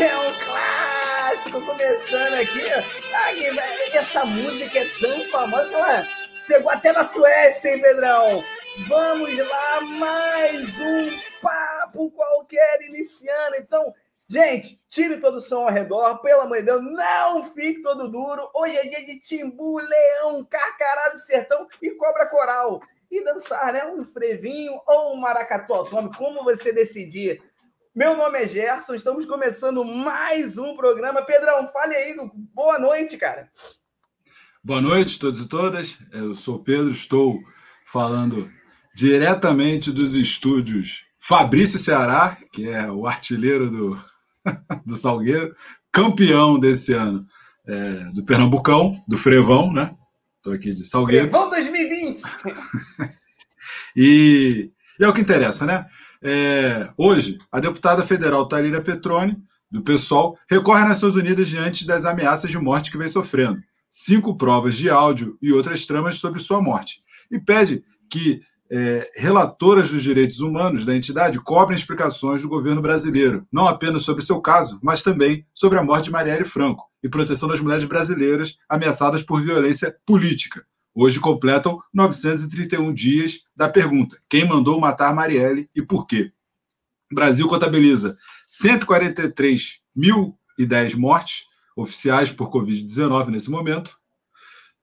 É um clássico começando aqui. Ai, essa música é tão famosa que ela chegou até na Suécia, hein, Pedrão? Vamos lá, mais um papo qualquer iniciando. Então, gente, tire todo o som ao redor, pelo amor de Deus, não fique todo duro. Hoje é dia de timbu, leão, carcará do sertão e cobra coral. E dançar, né? Um frevinho ou um maracatu autônomo, como você decidir. Meu nome é Gerson, estamos começando mais um programa. Pedrão, fale aí, boa noite, cara. Boa noite a todos e todas. Eu sou o Pedro, estou falando diretamente dos estúdios Fabrício Ceará, que é o artilheiro do, do Salgueiro, campeão desse ano é, do Pernambucão, do Frevão, né? Estou aqui de Salgueiro. Frevão 2020! e, e é o que interessa, né? É, hoje, a deputada federal Talíria Petroni, do PSOL, recorre às Nações Unidas diante das ameaças de morte que vem sofrendo. Cinco provas de áudio e outras tramas sobre sua morte. E pede que é, relatoras dos direitos humanos da entidade cobrem explicações do governo brasileiro, não apenas sobre seu caso, mas também sobre a morte de Marielle Franco e proteção das mulheres brasileiras ameaçadas por violência política. Hoje completam 931 dias da pergunta: quem mandou matar Marielle e por quê? O Brasil contabiliza 143.010 mortes oficiais por Covid-19 nesse momento.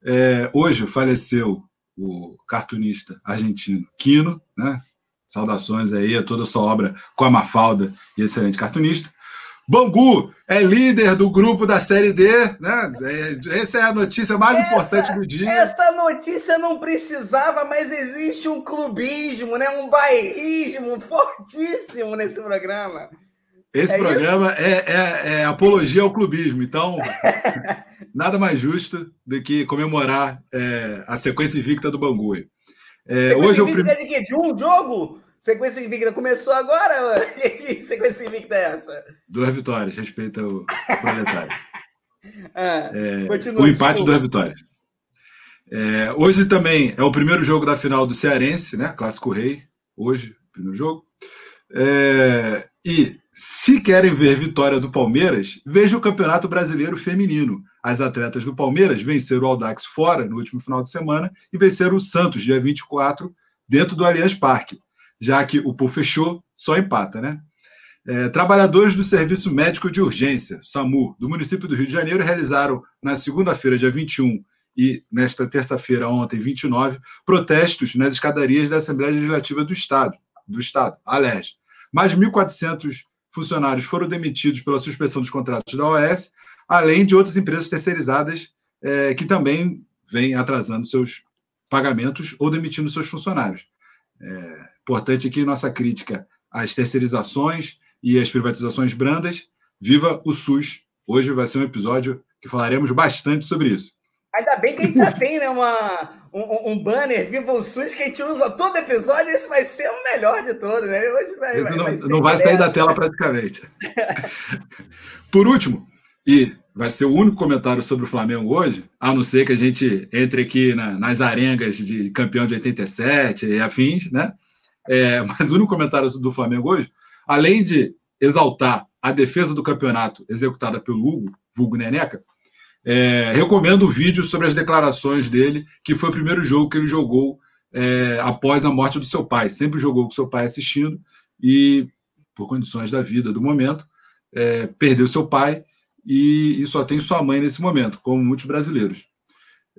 É, hoje faleceu o cartunista argentino Quino, né? Saudações aí a toda a sua obra com a Mafalda e excelente cartunista. Bangu é líder do grupo da Série D, né? É, essa é a notícia mais essa, importante do dia. Essa notícia não precisava, mas existe um clubismo, né? Um bairrismo fortíssimo nesse programa. Esse é programa é, é, é, apologia ao clubismo, então nada mais justo do que comemorar é, a sequência invicta do Bangu. É, hoje invicta prim... de quê? De um jogo? Sequência invicta começou agora? Que sequência invicta é essa? Duas vitórias, respeita o proletário. ah, é, continua, o empate, desculpa. duas vitórias. É, hoje também é o primeiro jogo da final do Cearense, né? Clássico Rei. Hoje, primeiro jogo. É, e se querem ver vitória do Palmeiras, veja o Campeonato Brasileiro Feminino. As atletas do Palmeiras venceram o Aldax fora no último final de semana e venceram o Santos, dia 24, dentro do Allianz Parque já que o pool fechou, só empata, né? É, trabalhadores do Serviço Médico de Urgência, SAMU, do município do Rio de Janeiro, realizaram na segunda-feira, dia 21, e nesta terça-feira, ontem, 29, protestos nas escadarias da Assembleia Legislativa do Estado, do Estado, a Mais de 1.400 funcionários foram demitidos pela suspensão dos contratos da OAS, além de outras empresas terceirizadas é, que também vêm atrasando seus pagamentos ou demitindo seus funcionários. É, Importante aqui nossa crítica às terceirizações e às privatizações brandas. Viva o SUS! Hoje vai ser um episódio que falaremos bastante sobre isso. Ainda bem que a gente já tem né, uma, um, um, banner Viva o SUS que a gente usa todo episódio. Esse vai ser o melhor de todos, né? Hoje vai, vai, não vai, não vai sair da tela praticamente. Por último, e vai ser o único comentário sobre o Flamengo hoje, a não ser que a gente entre aqui na, nas arengas de campeão de 87 e afins, né? É, mas o único comentário do Flamengo hoje, além de exaltar a defesa do campeonato executada pelo Hugo, Vulgo Neneca, é, recomendo o vídeo sobre as declarações dele, que foi o primeiro jogo que ele jogou é, após a morte do seu pai. Sempre jogou com seu pai assistindo e, por condições da vida do momento, é, perdeu seu pai e, e, só tem sua mãe nesse momento, como muitos brasileiros.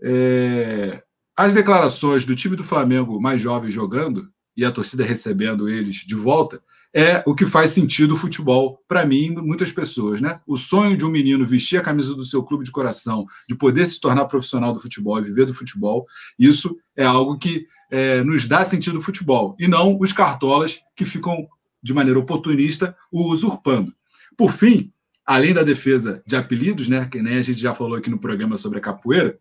É, as declarações do time do Flamengo mais jovem jogando e a torcida recebendo eles de volta, é o que faz sentido o futebol para mim muitas pessoas, né? O sonho de um menino vestir a camisa do seu clube de coração, de poder se tornar profissional do futebol e viver do futebol, isso é algo que é, nos dá sentido o futebol e não os cartolas que ficam de maneira oportunista o usurpando. Por fim, além da defesa de apelidos, né? Que nem a gente já falou aqui no programa sobre a capoeira,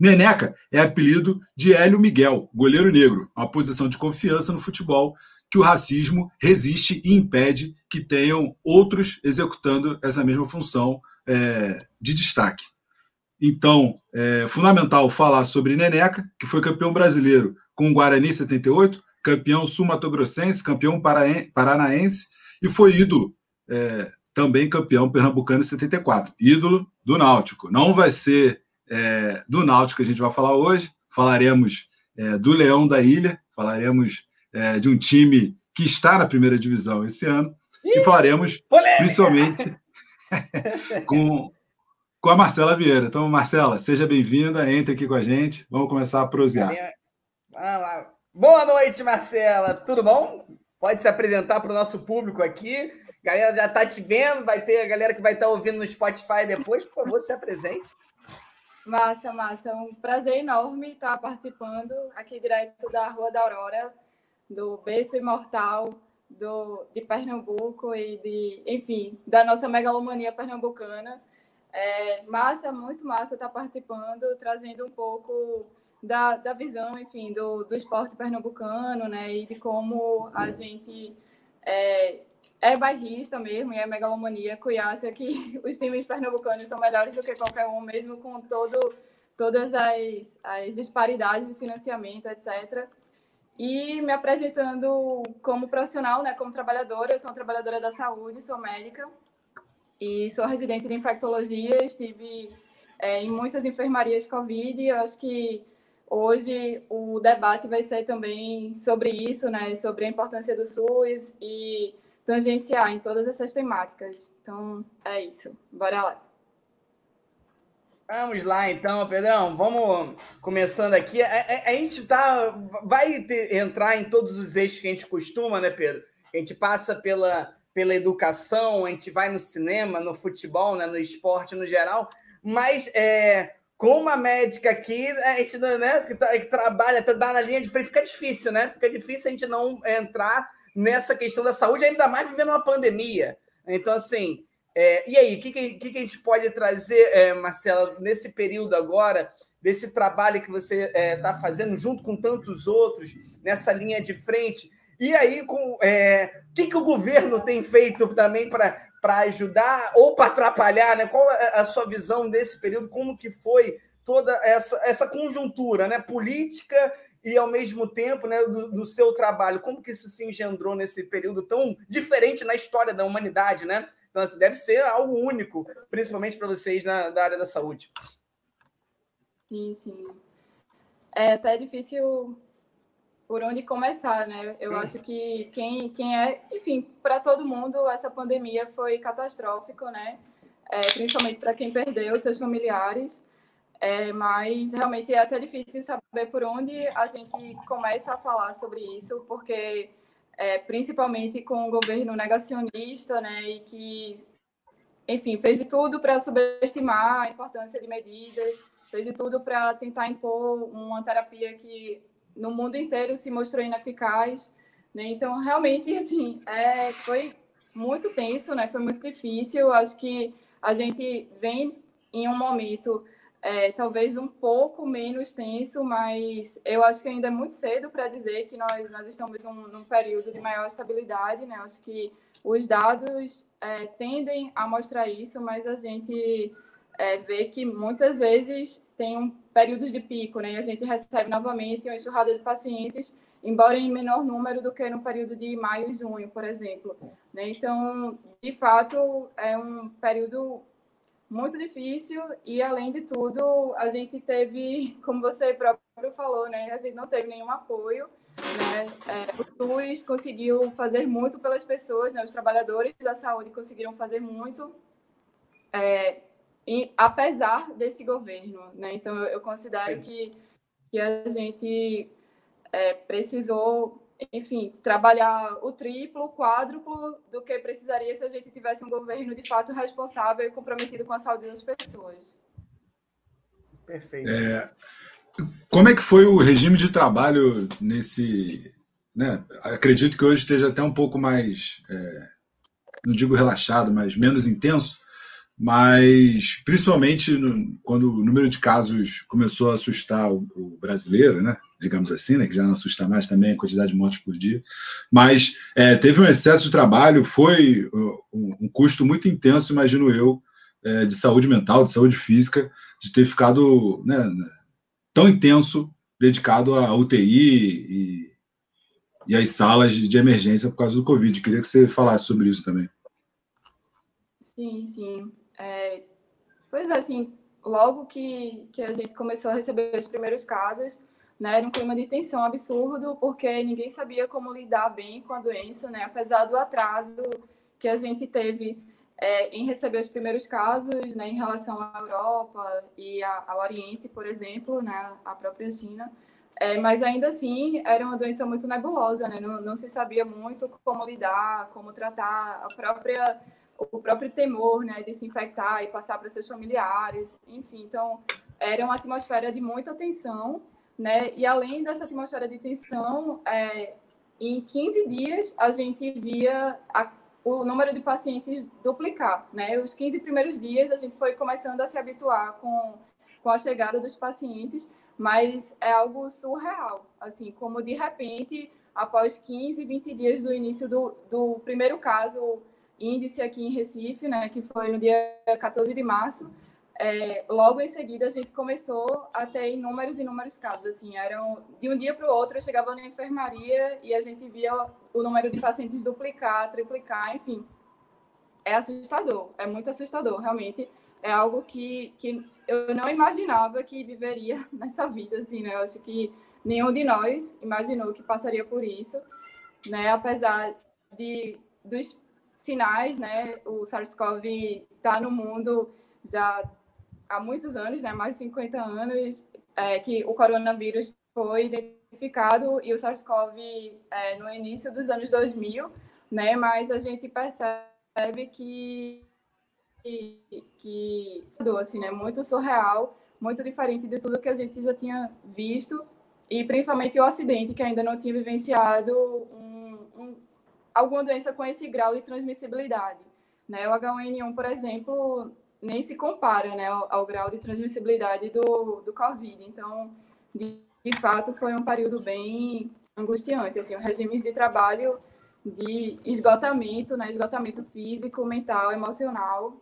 Neneca é apelido de Hélio Miguel, goleiro negro, uma posição de confiança no futebol que o racismo resiste e impede que tenham outros executando essa mesma função é, de destaque. Então, é fundamental falar sobre Neneca, que foi campeão brasileiro com o Guarani 78, campeão sul-mato-grossense, campeão paranaense e foi ídolo é, também campeão pernambucano em 74, ídolo do Náutico. Não vai ser é, do Náutico que a gente vai falar hoje, falaremos é, do Leão da Ilha, falaremos é, de um time que está na primeira divisão esse ano, e falaremos Polêmica. principalmente com, com a Marcela Vieira. Então, Marcela, seja bem-vinda, entre aqui com a gente, vamos começar a prosear. Boa noite, Marcela, tudo bom? Pode se apresentar para o nosso público aqui. A galera já está te vendo, vai ter a galera que vai estar tá ouvindo no Spotify depois. Por favor, se apresente. Massa, massa. É um prazer enorme estar participando aqui direto da Rua da Aurora, do Berço Imortal do, de Pernambuco e de, enfim, da nossa megalomania pernambucana. É massa, muito massa estar participando, trazendo um pouco da, da visão, enfim, do, do esporte pernambucano, né, e de como a gente é, é bairrista mesmo e é megalomaníaco e acha que os times pernambucanos são melhores do que qualquer um, mesmo com todo, todas as, as disparidades de financiamento, etc. E me apresentando como profissional, né, como trabalhadora, eu sou trabalhadora da saúde, sou médica e sou residente de infectologia, estive é, em muitas enfermarias Covid, eu acho que Hoje o debate vai ser também sobre isso, né? Sobre a importância do SUS e tangenciar em todas essas temáticas. Então, é isso. Bora lá. Vamos lá, então, Pedrão. Vamos começando aqui. A, a, a gente tá, vai ter, entrar em todos os eixos que a gente costuma, né, Pedro? A gente passa pela, pela educação, a gente vai no cinema, no futebol, né, no esporte no geral. Mas é, com uma médica aqui, a gente né, que, tá, que trabalha, tá na linha de frente, fica difícil, né? Fica difícil a gente não entrar nessa questão da saúde, ainda mais vivendo uma pandemia. Então, assim, é, e aí, o que, que, que, a gente pode trazer, é, Marcela, nesse período agora, desse trabalho que você está é, tá fazendo junto com tantos outros, nessa linha de frente? E aí, com é, o que, que o governo tem feito também para ajudar ou para atrapalhar, né? Qual é a sua visão desse período? Como que foi toda essa, essa conjuntura, né? Política e ao mesmo tempo, né, do, do, seu trabalho. Como que isso se engendrou nesse período tão diferente na história da humanidade, né? Então, assim, deve ser algo único, principalmente para vocês na da área da saúde. Sim, sim. É até difícil por onde começar, né? Eu acho que quem, quem é, enfim, para todo mundo essa pandemia foi catastrófico, né? É, principalmente para quem perdeu seus familiares. É, mas realmente é até difícil saber por onde a gente começa a falar sobre isso, porque é, principalmente com o governo negacionista, né, e que, enfim, fez de tudo para subestimar a importância de medidas, fez de tudo para tentar impor uma terapia que no mundo inteiro se mostrou ineficaz, né? Então, realmente, assim, é, foi muito tenso, né? Foi muito difícil. Acho que a gente vem em um momento é, talvez um pouco menos tenso, mas eu acho que ainda é muito cedo para dizer que nós, nós estamos num, num, período de maior estabilidade, né? Acho que os dados é, tendem a mostrar isso, mas a gente é, vê que muitas vezes tem um períodos de pico, né? E a gente recebe novamente uma enxurrada de pacientes, embora em menor número do que no período de maio e junho, por exemplo. Né? Então, de fato, é um período muito difícil e, além de tudo, a gente teve, como você próprio falou, né? A gente não teve nenhum apoio. Né? É, o SUS conseguiu fazer muito pelas pessoas, né? Os trabalhadores da saúde conseguiram fazer muito. É, e, apesar desse governo. Né? Então, eu considero que, que a gente é, precisou, enfim, trabalhar o triplo, o quádruplo do que precisaria se a gente tivesse um governo de fato responsável e comprometido com a saúde das pessoas. Perfeito. É, como é que foi o regime de trabalho nesse. Né? Acredito que hoje esteja até um pouco mais, é, não digo relaxado, mas menos intenso, mas principalmente no, quando o número de casos começou a assustar o, o, brasileiro, né? digamos assim, né? que já não assusta mais também a quantidade de mortes por dia, mas é, teve um excesso de trabalho, foi um, um custo muito intenso, imagino eu, é, de saúde mental, de saúde física, de ter ficado né, tão intenso dedicado à UTI e, e às salas de, de emergência por causa do Covid. Queria que você falasse sobre isso também. Sim, sim. É, pois é, assim, logo que, que a gente começou a receber os primeiros casos, né, era um clima de tensão absurdo, porque ninguém sabia como lidar bem com a doença, né, apesar do atraso que a gente teve é, em receber os primeiros casos, né, em relação à Europa e ao Oriente, por exemplo, né, a própria China, é, mas ainda assim era uma doença muito nebulosa, né, não, não se sabia muito como lidar, como tratar. A própria o próprio temor, né, de se infectar e passar para seus familiares, enfim, então era uma atmosfera de muita tensão né? E além dessa atmosfera de tensão, é, em 15 dias a gente via a, o número de pacientes duplicar, né? Os 15 primeiros dias a gente foi começando a se habituar com, com a chegada dos pacientes, mas é algo surreal, assim, como de repente, após 15, 20 dias do início do, do primeiro caso índice aqui em Recife, né, que foi no dia 14 de março, é, logo em seguida a gente começou a ter inúmeros e inúmeros casos. Assim, eram de um dia para o outro eu chegava na enfermaria e a gente via o número de pacientes duplicar, triplicar, enfim. É assustador, é muito assustador, realmente. É algo que, que eu não imaginava que viveria nessa vida, assim, né? Eu acho que nenhum de nós imaginou que passaria por isso, né? Apesar de dos sinais, né? O SARS-CoV está no mundo já há muitos anos, né, mais de 50 anos, é, que o coronavírus foi identificado e o SARS-CoV é, no início dos anos 2000, né, mas a gente percebe que que, que assim, né, muito surreal, muito diferente de tudo que a gente já tinha visto e principalmente o acidente que ainda não tinha vivenciado um, alguma doença com esse grau de transmissibilidade. Né? O H1N1, por exemplo, nem se compara né, ao, ao, grau de transmissibilidade do, do Covid. Então, de, de, fato, foi um período bem angustiante. Assim, os regimes de trabalho de esgotamento, né, esgotamento físico, mental, emocional,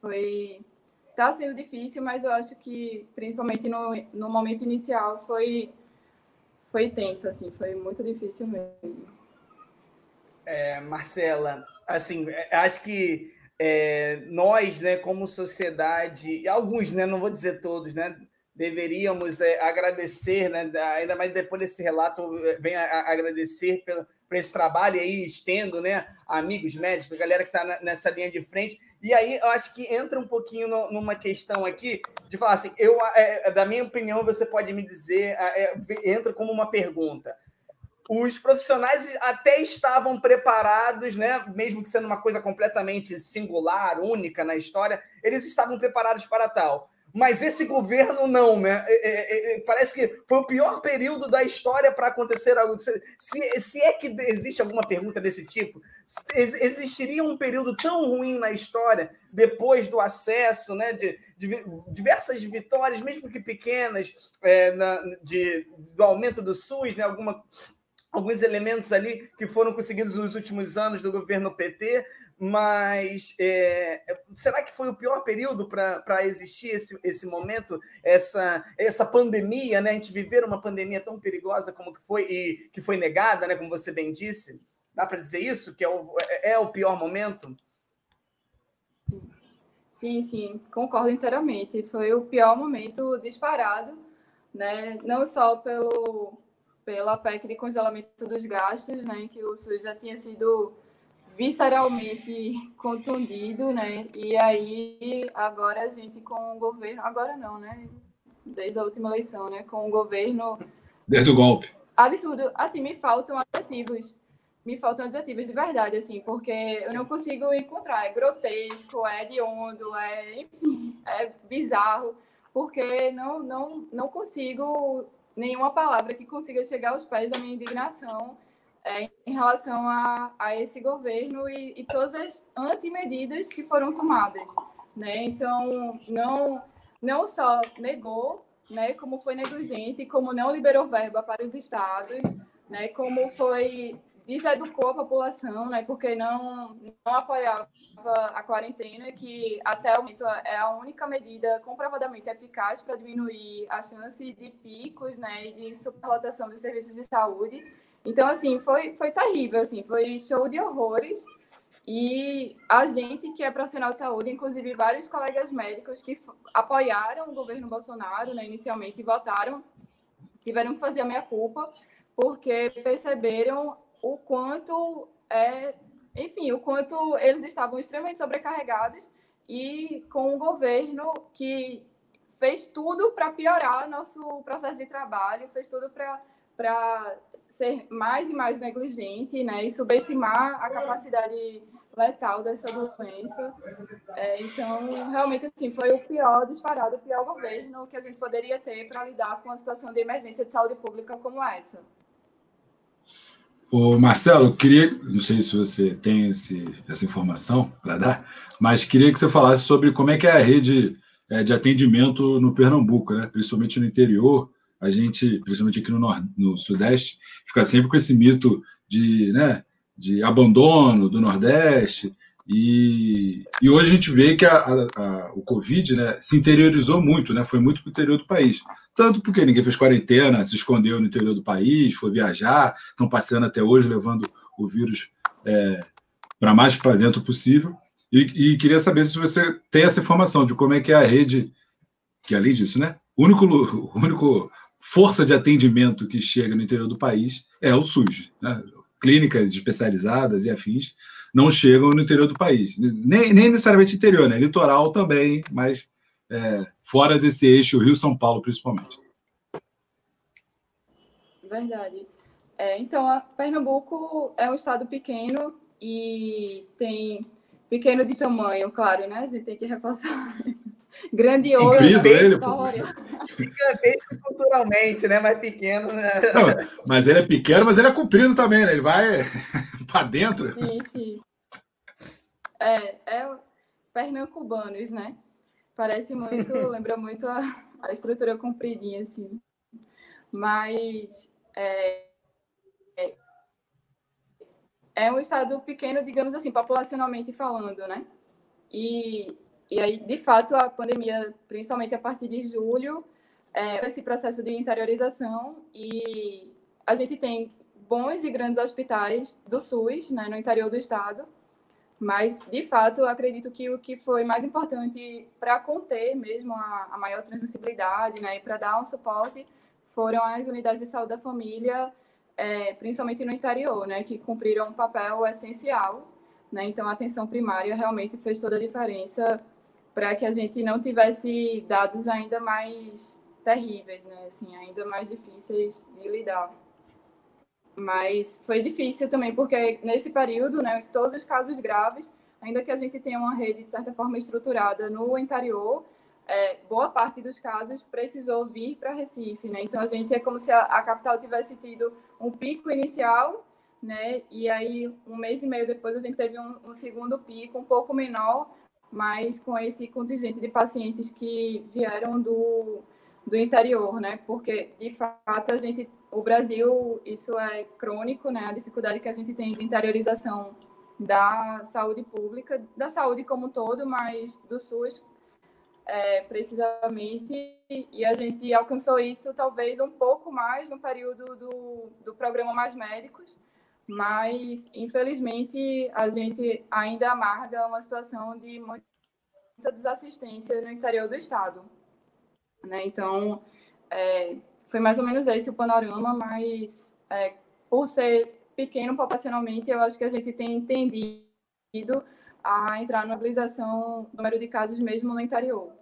foi está sendo difícil, mas eu acho que principalmente no, no momento inicial foi foi tenso, assim, foi muito difícil mesmo. É, Marcela, assim, é, acho que é, nós, né, como sociedade, alguns, né, não vou dizer todos, né, deveríamos é, agradecer, né, ainda mais depois desse relato, é, venho a, a agradecer pelo, por esse trabalho e aí estendo, né, amigos médicos, galera que está nessa linha de frente. E aí eu acho que entra um pouquinho no, numa questão aqui de falar assim, eu, é, da minha opinião, você pode me dizer, é, entra como uma pergunta os profissionais até estavam preparados, né? Mesmo que sendo uma coisa completamente singular, única na história, eles estavam preparados para tal. Mas esse governo não, né? É, é, é, parece que foi o pior período da história para acontecer algo. Se, se é que existe alguma pergunta desse tipo, existiria um período tão ruim na história depois do acesso, né? De, de diversas vitórias, mesmo que pequenas, é, na, de, do aumento do SUS, né? Alguma alguns elementos ali que foram conseguidos nos últimos anos do governo PT, mas é, será que foi o pior período para existir esse, esse momento, essa, essa pandemia, né? A gente viver uma pandemia tão perigosa como que foi e que foi negada, né? Como você bem disse, dá para dizer isso que é o, é, é o pior momento? Sim, sim, concordo inteiramente. Foi o pior momento disparado, né? Não só pelo pela PEC de congelamento dos gastos, né, que o SUS já tinha sido visceralmente contundido, né? E aí agora a gente com o governo, agora não, né? Desde a última eleição, né? Com o governo desde o golpe. Absurdo. Assim, me faltam adjetivos. Me faltam adjetivos de verdade, assim, porque eu não consigo encontrar. É grotesco, é hediondo, é, enfim, é bizarro, porque não, não, não consigo nenhuma palavra que consiga chegar aos pés da minha indignação é, em relação a, a esse governo e, e todas as antimedidas que foram tomadas. Né? Então, não, não só negou, né, como foi negligente, como não liberou verba para os estados, né, como foi deseducou a população, né, porque não, não apoiava a quarentena, que até o momento é a única medida comprovadamente eficaz para diminuir a chance de picos, né, e de superlotação dos serviços de saúde. Então, assim, foi, foi terrível, assim, foi show de horrores. E a gente, que é profissional de saúde, inclusive vários colegas médicos que apoiaram o governo Bolsonaro né, inicialmente e votaram, tiveram que fazer a minha culpa, porque perceberam o quanto é, enfim, o quanto eles estavam extremamente sobrecarregados e com um governo que fez tudo para piorar nosso processo de trabalho, fez tudo para ser mais e mais negligente né, e subestimar a capacidade letal dessa doença. É, então, realmente, assim, foi o pior disparado, o pior governo que a gente poderia ter para lidar com uma situação de emergência de saúde pública como essa. O Marcelo, queria, não sei se você tem esse, essa informação para dar, mas queria que você falasse sobre como é que é a rede é, de atendimento no Pernambuco, né? principalmente no interior. A gente, principalmente aqui no, nord, no Sudeste, fica sempre com esse mito de, né, de abandono do Nordeste. E, e hoje a gente vê que a, a, a, o Covid né, se interiorizou muito, né, foi muito para o interior do país. Tanto porque ninguém fez quarentena, se escondeu no interior do país, foi viajar, estão passeando até hoje, levando o vírus é, para mais para dentro possível. E, e, queria saber se você tem essa informação de como é que é a rede, que além disso, né? O único, único força de atendimento que chega no interior do país é o SUS. Né? Clínicas especializadas e afins não chegam no interior do país. Nem, nem necessariamente interior, né? Litoral também, mas é, fora desse eixo, Rio-São Paulo, principalmente. Verdade. É, então, Pernambuco é um estado pequeno e tem pequeno de tamanho, claro, né? A gente tem que reforçar. Grandioso. Gigantesco culturalmente, né? Mas pequeno, né? Não, mas ele é pequeno, mas ele é comprido também, né? Ele vai para dentro. Isso, isso. É, é pernambucanos, né? Parece muito, lembra muito a, a estrutura compridinha, assim. Mas é, é, é, um estado pequeno, digamos assim, populacionalmente falando, né? E, e aí, de fato, a pandemia, principalmente a partir de julho, é, esse processo de interiorização e a gente tem bons e grandes hospitais do SUS, né, no interior do estado, mas, de fato, acredito que o que foi mais importante para conter mesmo a, a maior transmissibilidade né, e para dar um suporte foram as unidades de saúde da família, é, principalmente no interior, né, que cumpriram um papel essencial. Né? Então, a atenção primária realmente fez toda a diferença para que a gente não tivesse dados ainda mais terríveis, né? assim, ainda mais difíceis de lidar. Mas foi difícil também, porque nesse período, né, todos os casos graves, ainda que a gente tenha uma rede, de certa forma, estruturada no interior, é, boa parte dos casos precisou vir para Recife, né? Então, a gente é como se a, a, capital tivesse tido um pico inicial, né? E aí, um mês e meio depois, a gente teve um, um segundo pico, um pouco menor, mas com esse contingente de pacientes que vieram do, do interior, né? Porque, de fato, a gente o Brasil, isso é crônico, né? A dificuldade que a gente tem de interiorização da saúde pública, da saúde como um todo, mas do SUS é, precisamente, e a gente alcançou isso talvez um pouco mais no período do, do programa Mais Médicos, mas infelizmente a gente ainda amarga uma situação de muita desassistência no interior do estado. Né? Então, é, foi mais ou menos esse o panorama, mas é, por ser pequeno populacionalmente, eu acho que a gente tem entendido a entrar na mobilização número de casos mesmo no interior.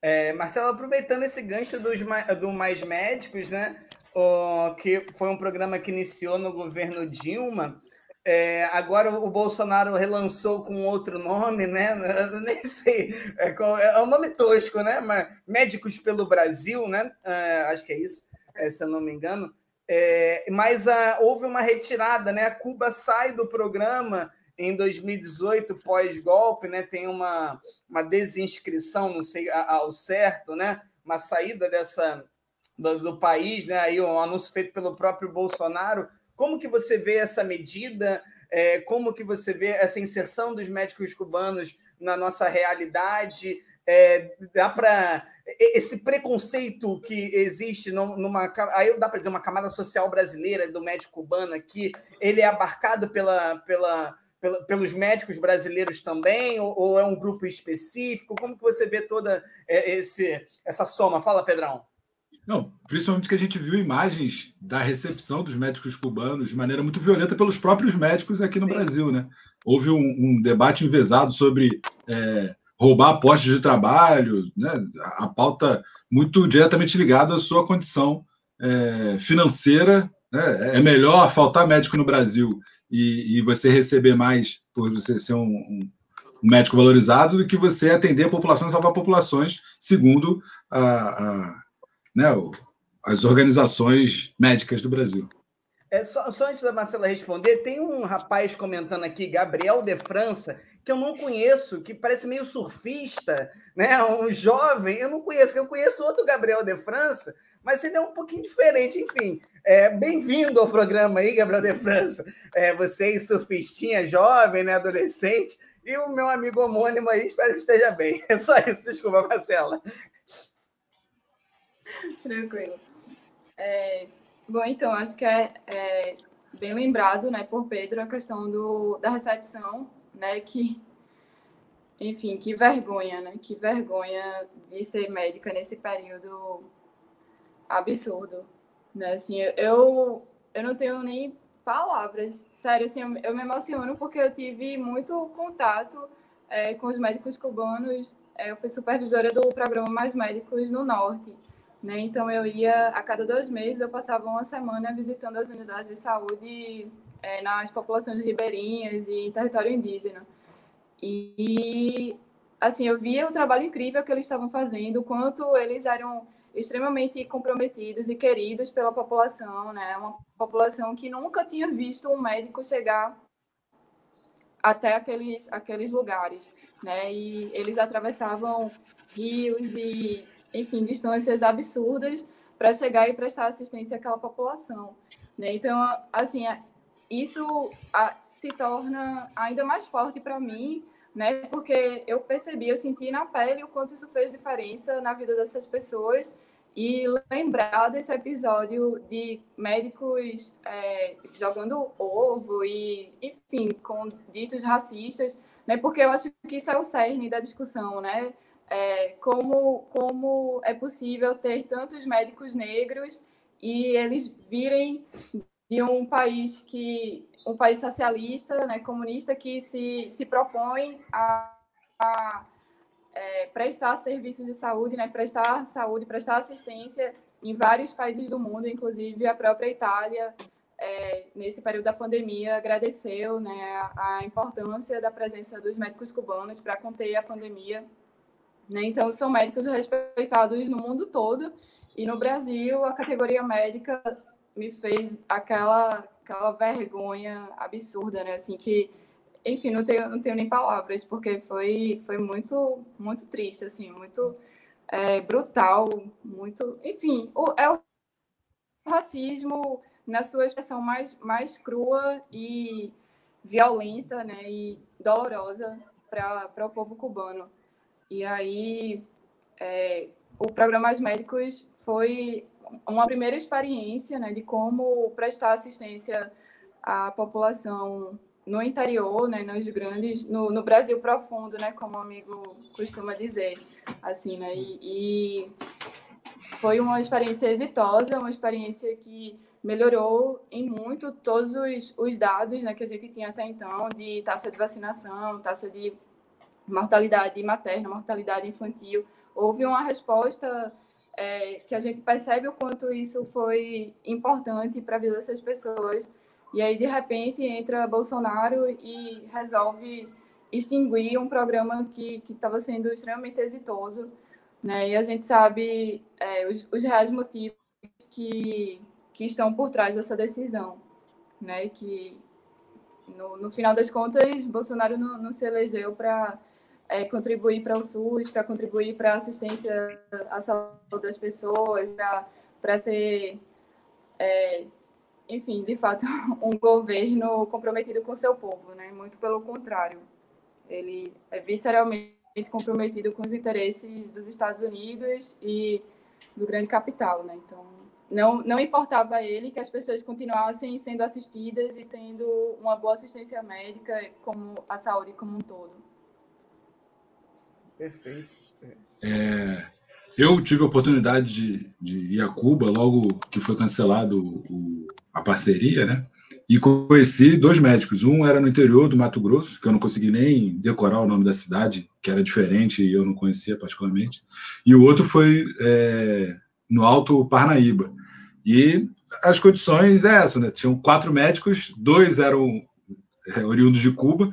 É, Marcelo, aproveitando esse gancho dos, do Mais Médicos, né, o, que foi um programa que iniciou no governo Dilma, é, agora o Bolsonaro relançou com outro nome, né? Eu nem sei. É, qual, é um nome tosco, né? Mas Médicos pelo Brasil, né? É, acho que é isso, é, se eu não me engano. É, mas a, houve uma retirada, né? A Cuba sai do programa em 2018, pós-golpe, né? Tem uma, uma desinscrição, não sei ao certo, né? Uma saída dessa do, do país, né? Aí um anúncio feito pelo próprio Bolsonaro como que você vê essa medida? É, como que você vê essa inserção dos médicos cubanos na nossa realidade? É, dá para esse preconceito que existe numa. Aí dá para dizer uma camada social brasileira do médico cubano aqui, ele é abarcado pela, pela, pela, pelos médicos brasileiros também, ou, ou, é um grupo específico? Como que você vê toda é, esse, essa soma? Fala, Pedrão. Não, principalmente que a gente viu imagens da recepção dos médicos cubanos de maneira muito violenta pelos próprios médicos aqui no Sim. Brasil, né? Houve um, um debate envesado sobre é, roubar postos de trabalho, né? a pauta muito diretamente ligada à sua condição é, financeira. Né? É melhor faltar médico no Brasil e, e, você receber mais por você ser um, um, médico valorizado do que você atender a população e salvar populações, segundo a, a, né, as organizações médicas do Brasil. É, só, só, antes da Marcela responder, tem um rapaz comentando aqui, Gabriel de França, que eu não conheço, que parece meio surfista, né? Um jovem, eu não conheço, eu conheço outro Gabriel de França, mas ele é um pouquinho diferente, enfim. É, Bem-vindo ao programa aí, Gabriel de França. É, você surfistinha, jovem, né, adolescente, e o meu amigo homônimo aí, espero que esteja bem. É só isso, desculpa, Marcela. Tranquilo. É, bom, então, acho que é, é, bem lembrado né, por Pedro a questão do, da recepção né? Que, enfim, que vergonha, né? Que vergonha de ser médica nesse período absurdo, né? Assim, eu, eu não tenho nem palavras, sério, assim, eu, eu me emociono porque eu tive muito contato é, com os médicos cubanos, é, eu fui supervisora do programa Mais Médicos no Norte, né? Então eu ia a cada dois meses eu passava uma semana visitando as unidades de saúde é, nas populações ribeirinhas e em território indígena. E, assim, eu via o trabalho incrível que eles estavam fazendo, quanto eles eram extremamente comprometidos e queridos pela população, né? Uma população que nunca tinha visto um médico chegar até aqueles, aqueles lugares, né? E eles atravessavam rios e, enfim, distâncias absurdas para chegar e prestar assistência àquela população, né? Então, assim, isso a, se torna ainda mais forte para mim, né? Porque eu percebi, eu senti na pele o quanto isso fez diferença na vida dessas pessoas e lembrar desse episódio de médicos é, jogando ovo e, enfim, com ditos racistas, né? Porque eu acho que isso é o cerne da discussão, né? É, como, como é possível ter tantos médicos negros e eles virem de um país que um país socialista, né, comunista que se, se propõe a, a é, prestar serviços de saúde, né, prestar saúde, prestar assistência em vários países do mundo, inclusive a própria Itália, é, nesse período da pandemia, agradeceu né, a, a importância da presença dos médicos cubanos para conter a pandemia. Né? Então, são médicos respeitados no mundo todo e no Brasil, a categoria médica me fez aquela aquela vergonha absurda, né? Assim que, enfim, não tenho não tenho nem palavras porque foi foi muito muito triste, assim, muito é, brutal, muito, enfim, o, é o racismo na sua expressão mais mais crua e violenta, né? E dolorosa para o povo cubano. E aí é, o programa As Médicos foi uma primeira experiência né, de como prestar assistência à população no interior, né, nos grandes, no, no Brasil profundo, né, como o amigo costuma dizer, assim, né, e, e foi uma experiência exitosa, uma experiência que melhorou em muito todos os, os dados, né, que a gente tinha até então de taxa de vacinação, taxa de mortalidade materna, mortalidade infantil, houve uma resposta é, que a gente percebe o quanto isso foi importante para a vida dessas pessoas. E aí, de repente, entra Bolsonaro e resolve extinguir um programa que estava sendo extremamente exitoso. Né? E a gente sabe é, os, os reais motivos que, que estão por trás dessa decisão. Né? Que, no, no final das contas, Bolsonaro não, não se elegeu para é, contribuir para o SUS, para contribuir para a assistência à saúde das pessoas, para ser, é, enfim, de fato, um governo comprometido com seu povo, né? Muito pelo contrário. Ele é visceralmente comprometido com os interesses dos Estados Unidos e do grande capital, né? Então, não, não importava a ele que as pessoas continuassem sendo assistidas e tendo uma boa assistência médica, como a saúde como um todo. Perfeito. É, eu tive a oportunidade de, de, ir a Cuba logo que foi cancelado o, a parceria, né? E conheci dois médicos. Um era no interior do Mato Grosso, que eu não consegui nem decorar o nome da cidade, que era diferente e eu não conhecia particularmente. E o outro foi é, no Alto Parnaíba. E as condições é essa, né? Tinham quatro médicos, dois eram é, oriundos de Cuba,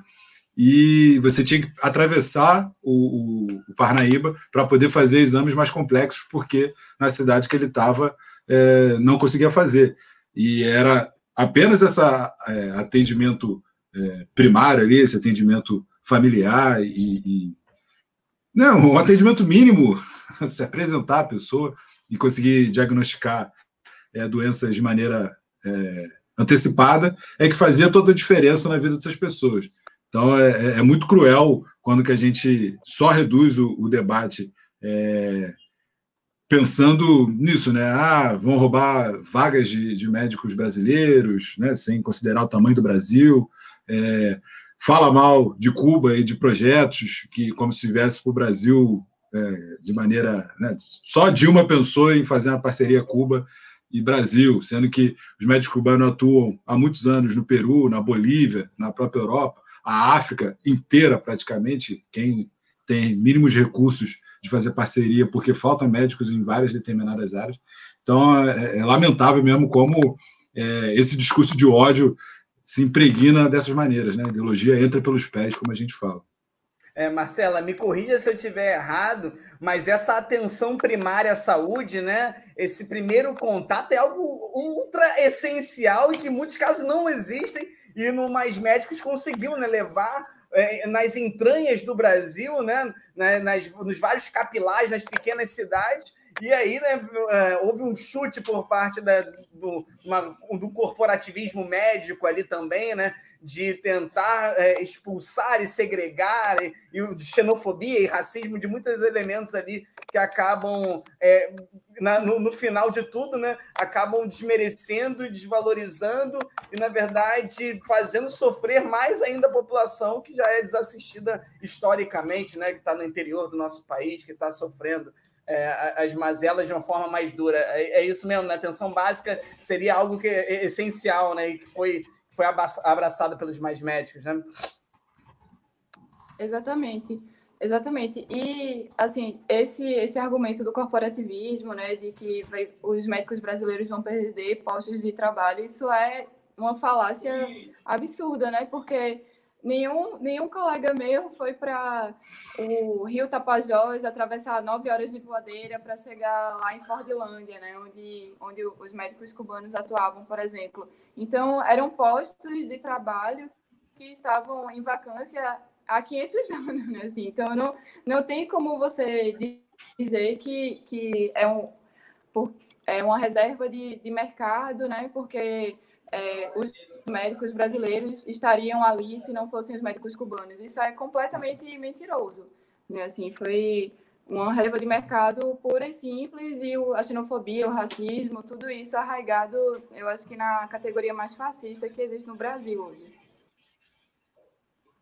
e você tinha que atravessar o, o, o Parnaíba para poder fazer exames mais complexos, porque na cidade que ele estava é, não conseguia fazer. E era apenas esse é, atendimento é, primário ali, esse atendimento familiar e, e não, um atendimento mínimo, se apresentar à pessoa e conseguir diagnosticar é, doenças de maneira é, antecipada, é que fazia toda a diferença na vida dessas pessoas. Então, é, é, é muito cruel quando que a gente só reduz o, o debate é, pensando nisso, né? Ah, vão roubar vagas de, de, médicos brasileiros, né? sem considerar o tamanho do Brasil. É, fala mal de Cuba e de projetos que, como se viesse para o Brasil é, de maneira. Né? Só Dilma pensou em fazer uma parceria Cuba e Brasil, sendo que os médicos cubanos atuam há muitos anos no Peru, na Bolívia, na própria Europa, a África inteira, praticamente, quem tem mínimos recursos de fazer parceria, porque faltam médicos em várias determinadas áreas. Então, é, é lamentável mesmo como é, esse discurso de ódio se impregna dessas maneiras, né? A ideologia entra pelos pés, como a gente fala. É, Marcela, me corrija se eu estiver errado, mas essa atenção primária à saúde, né? Esse primeiro contato é algo ultra essencial e que em muitos casos não existem e no Mais Médicos conseguiu né, levar é, nas entranhas do Brasil, né, nas, nos vários capilares, nas pequenas cidades, e aí né, é, houve um chute por parte da, do, uma, do corporativismo médico ali também, né? de tentar é, expulsar e segregar, e, e, xenofobia e racismo, de muitos elementos ali que acabam, é, na, no, no, final de tudo, né, acabam desmerecendo e desvalorizando, e, na verdade, fazendo sofrer mais ainda a população que já é desassistida historicamente, né, que está no interior do nosso país, que está sofrendo. É, as mazelas de uma forma mais dura. É, é isso mesmo, né? Atenção básica seria algo que é essencial, né? E que foi foi abraçada pelos mais médicos, né? Exatamente. Exatamente. E, assim, esse, esse argumento do corporativismo, né, de que vai, os médicos brasileiros vão perder postos de trabalho, isso é uma falácia absurda, né? Porque nenhum, nenhum colega meu foi para o Rio Tapajós atravessar nove horas de voadeira para chegar lá em Fordlândia, né, onde, onde os médicos cubanos atuavam, por exemplo. Então, eram postos de trabalho que estavam em vacância há 500 anos, né? Assim, então, não, não tem como você dizer que, que é, um, por, é uma reserva de, de mercado, né? Porque é, os médicos brasileiros estariam ali se não fossem os médicos cubanos. Isso é completamente mentiroso. Né? Assim, foi uma reserva de mercado pura e simples e a xenofobia, o racismo, tudo isso arraigado, eu acho que na categoria mais fascista que existe no Brasil hoje.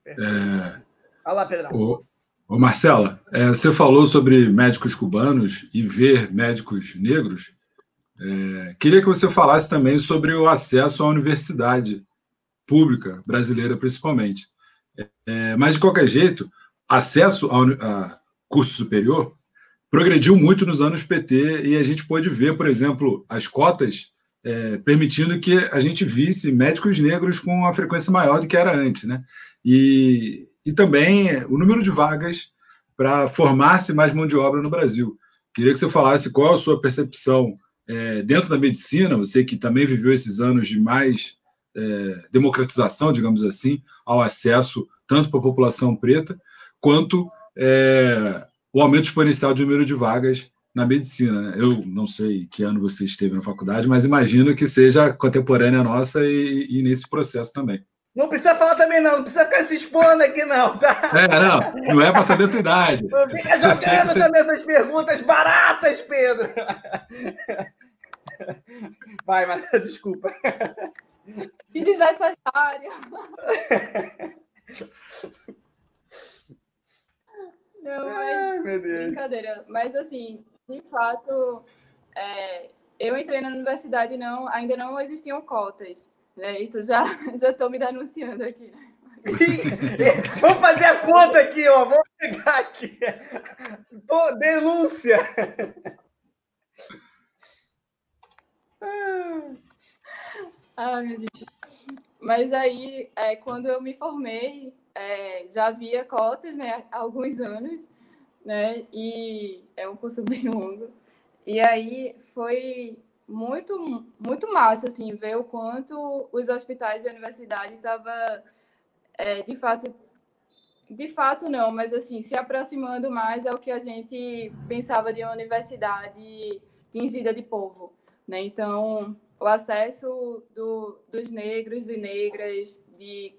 É... Pedrão. Ô, ô Marcela, é, você falou sobre médicos cubanos e ver médicos negros. É, queria que você falasse também sobre o acesso à universidade pública brasileira, principalmente. É, mas, de qualquer jeito, acesso a, a curso superior progrediu muito nos anos PT e a gente pôde ver, por exemplo, as cotas é, permitindo que a gente visse médicos negros com uma frequência maior do que era antes, né? E, e também o número de vagas para formar-se mais mão de obra no Brasil. Queria que você falasse qual a sua percepção é, dentro da medicina, você que também viveu esses anos de mais é, democratização, digamos assim, ao acesso tanto para a população preta, quanto é, o aumento exponencial de número de vagas na medicina. Né? Eu não sei que ano você esteve na faculdade, mas imagino que seja contemporânea nossa e, e nesse processo também. Não precisa falar também, não. Não precisa ficar se expondo aqui, não, tá? É, não. Não é para saber a tua idade. Não fica jogando você... também essas perguntas baratas, Pedro. Vai, mas desculpa. Que desnecessário. Não, mas... Ai, meu Deus. Brincadeira. Mas, assim, de fato, é, eu entrei na universidade não ainda não existiam cotas. Né? Então já já estou me denunciando aqui. Vamos fazer a conta aqui, ó. Vamos pegar aqui. Tô, denúncia. Ah, meu Deus. Mas aí, é, quando eu me formei, é, já havia cotas, né, há alguns anos, né, e é um curso bem longo. E aí foi muito, muito massa, assim, ver o quanto os hospitais e a universidade estavam, é, de fato, de fato não, mas assim, se aproximando mais ao que a gente pensava de uma universidade tingida de povo, né? Então, o acesso do, dos negros e negras, de,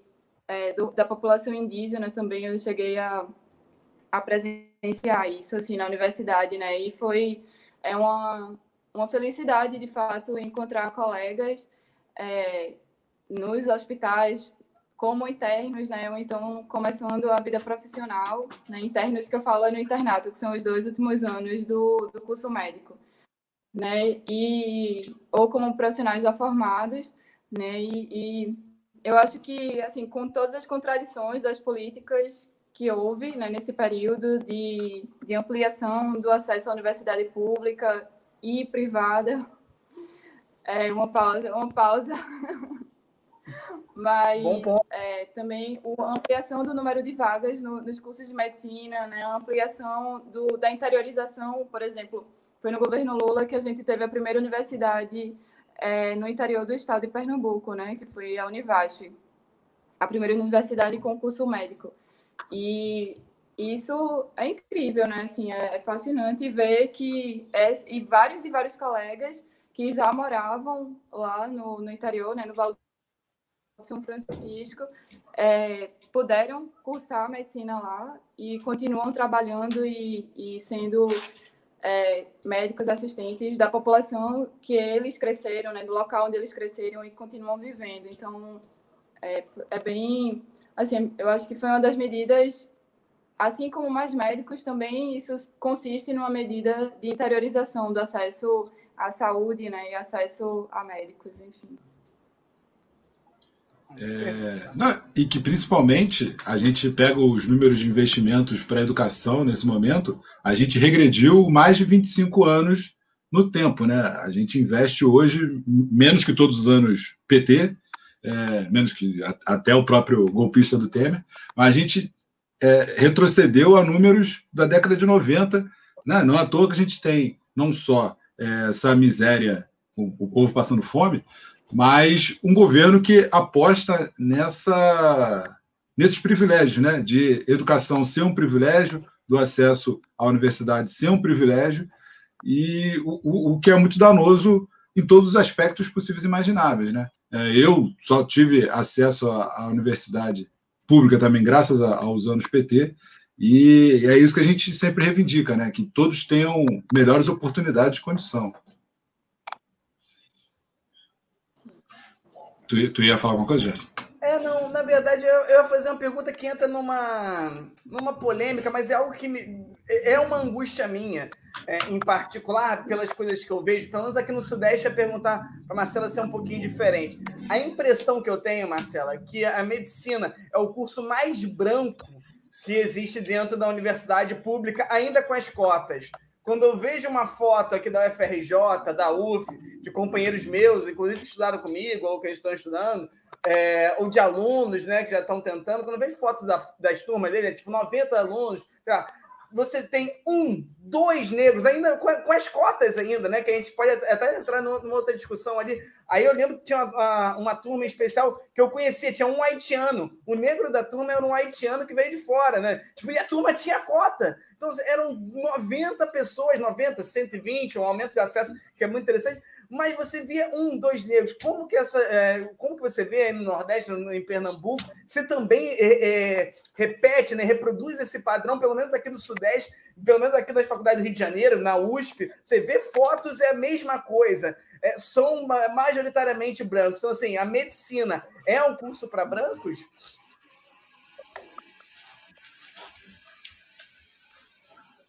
é, do, da população indígena também, eu cheguei a, a presenciar isso, assim, na universidade, né? E foi é uma, uma felicidade, de fato, encontrar colegas é, nos hospitais como internos, né, ou então começando a vida profissional, né, internos que eu falo é no internato, que são os dois últimos anos do, do curso médico, né, e, ou como profissionais já formados, né, e, e eu acho que, assim, com todas as contradições das políticas que houve né, nesse período de, de ampliação do acesso à universidade pública e privada. É uma pausa, uma pausa. Mas é, também a ampliação do número de vagas no, nos cursos de medicina, né, a ampliação do, da interiorização, por exemplo, foi no governo Lula que a gente teve a primeira universidade é, no interior do estado de Pernambuco, né, que foi a Univasf, a primeira universidade com curso médico. E isso é incrível, né? Assim, é, é fascinante ver que é, e vários e vários colegas que já moravam lá no, no interior, né, no Vale de São Francisco, é, puderam cursar medicina lá e continuam trabalhando e, e sendo é, médicos assistentes da população que eles cresceram, né, do local onde eles cresceram e continuam vivendo. Então, é, é bem assim, eu acho que foi uma das medidas, assim como mais médicos, também isso consiste numa medida de interiorização do acesso à saúde, né, e acesso a médicos, enfim. É, não, e que principalmente a gente pega os números de investimentos para a educação nesse momento, a gente regrediu mais de 25 anos no tempo, né? A gente investe hoje menos que todos os anos PT, é, menos que a, até o próprio golpista do Temer, mas a gente é, retrocedeu a números da década de 90. Né? Não à toa que a gente tem não só é, essa miséria, o, o povo passando fome, mas um governo que aposta nessa nesses privilégios, né? De educação ser um privilégio, do acesso à universidade ser um privilégio, e o, o, o que é muito danoso em todos os aspectos possíveis e imagináveis, né? É, eu só tive acesso à, universidade pública também graças aos anos PT, e é isso que a gente sempre reivindica, né? Que todos tenham melhores oportunidades de condição. Tu, tu ia falar alguma coisa, Jéssica? É, não, na verdade, eu, eu ia fazer uma pergunta que entra numa, numa polêmica, mas é algo que me, é uma angústia minha é, em particular, pelas coisas que eu vejo, pelo menos aqui no Sudeste, é perguntar para Marcela ser um pouquinho diferente. A impressão que eu tenho, Marcela, é que a medicina é o curso mais branco que existe dentro da universidade pública, ainda com as cotas. Quando eu vejo uma foto aqui da UFRJ, da UF, de companheiros meus, inclusive que estudaram comigo, ou que estão estudando, é, ou de alunos né, que já estão tentando, quando vejo fotos da, das turmas dele, é tipo 90 alunos, você tem um, dois negros, ainda com, com, as cotas ainda, né? Que a gente pode até entrar numa outra discussão ali. Aí eu lembro que tinha uma, uma, turma especial que eu conhecia, tinha um haitiano. O negro da turma era um haitiano que veio de fora, né? Tipo, e a turma tinha cota. Então eram 90 pessoas, 90, 120, um aumento de acesso que é muito interessante. Mas você via um, dois negros. Como que, essa, é, como que você vê aí no Nordeste, no, em Pernambuco, você também é, é, repete, né, reproduz esse padrão, pelo menos aqui no Sudeste, pelo menos aqui nas faculdades do Rio de Janeiro, na USP, você vê fotos, é a mesma coisa. É, são majoritariamente brancos. Então, assim, a medicina é um curso para brancos?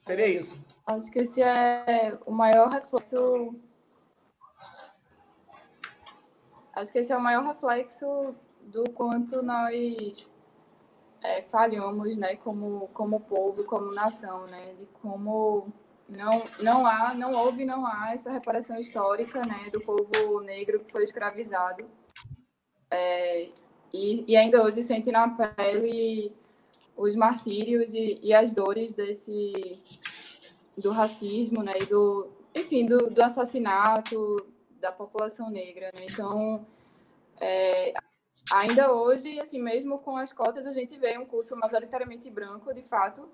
Seria isso. Acho que esse é o maior reflexo. Acho que esse é o maior reflexo do quanto nós é, falhamos, né, como, como povo, como nação, né, de como não, não há, não houve, não há essa reparação histórica, né, do povo negro que foi escravizado. É, e, e ainda hoje sente na pele os martírios e, e as dores desse do racismo, né, e do, enfim, do, do assassinato da população negra, né? Então, é, ainda hoje, assim, mesmo com as cotas, a gente vê um curso majoritariamente branco, de fato,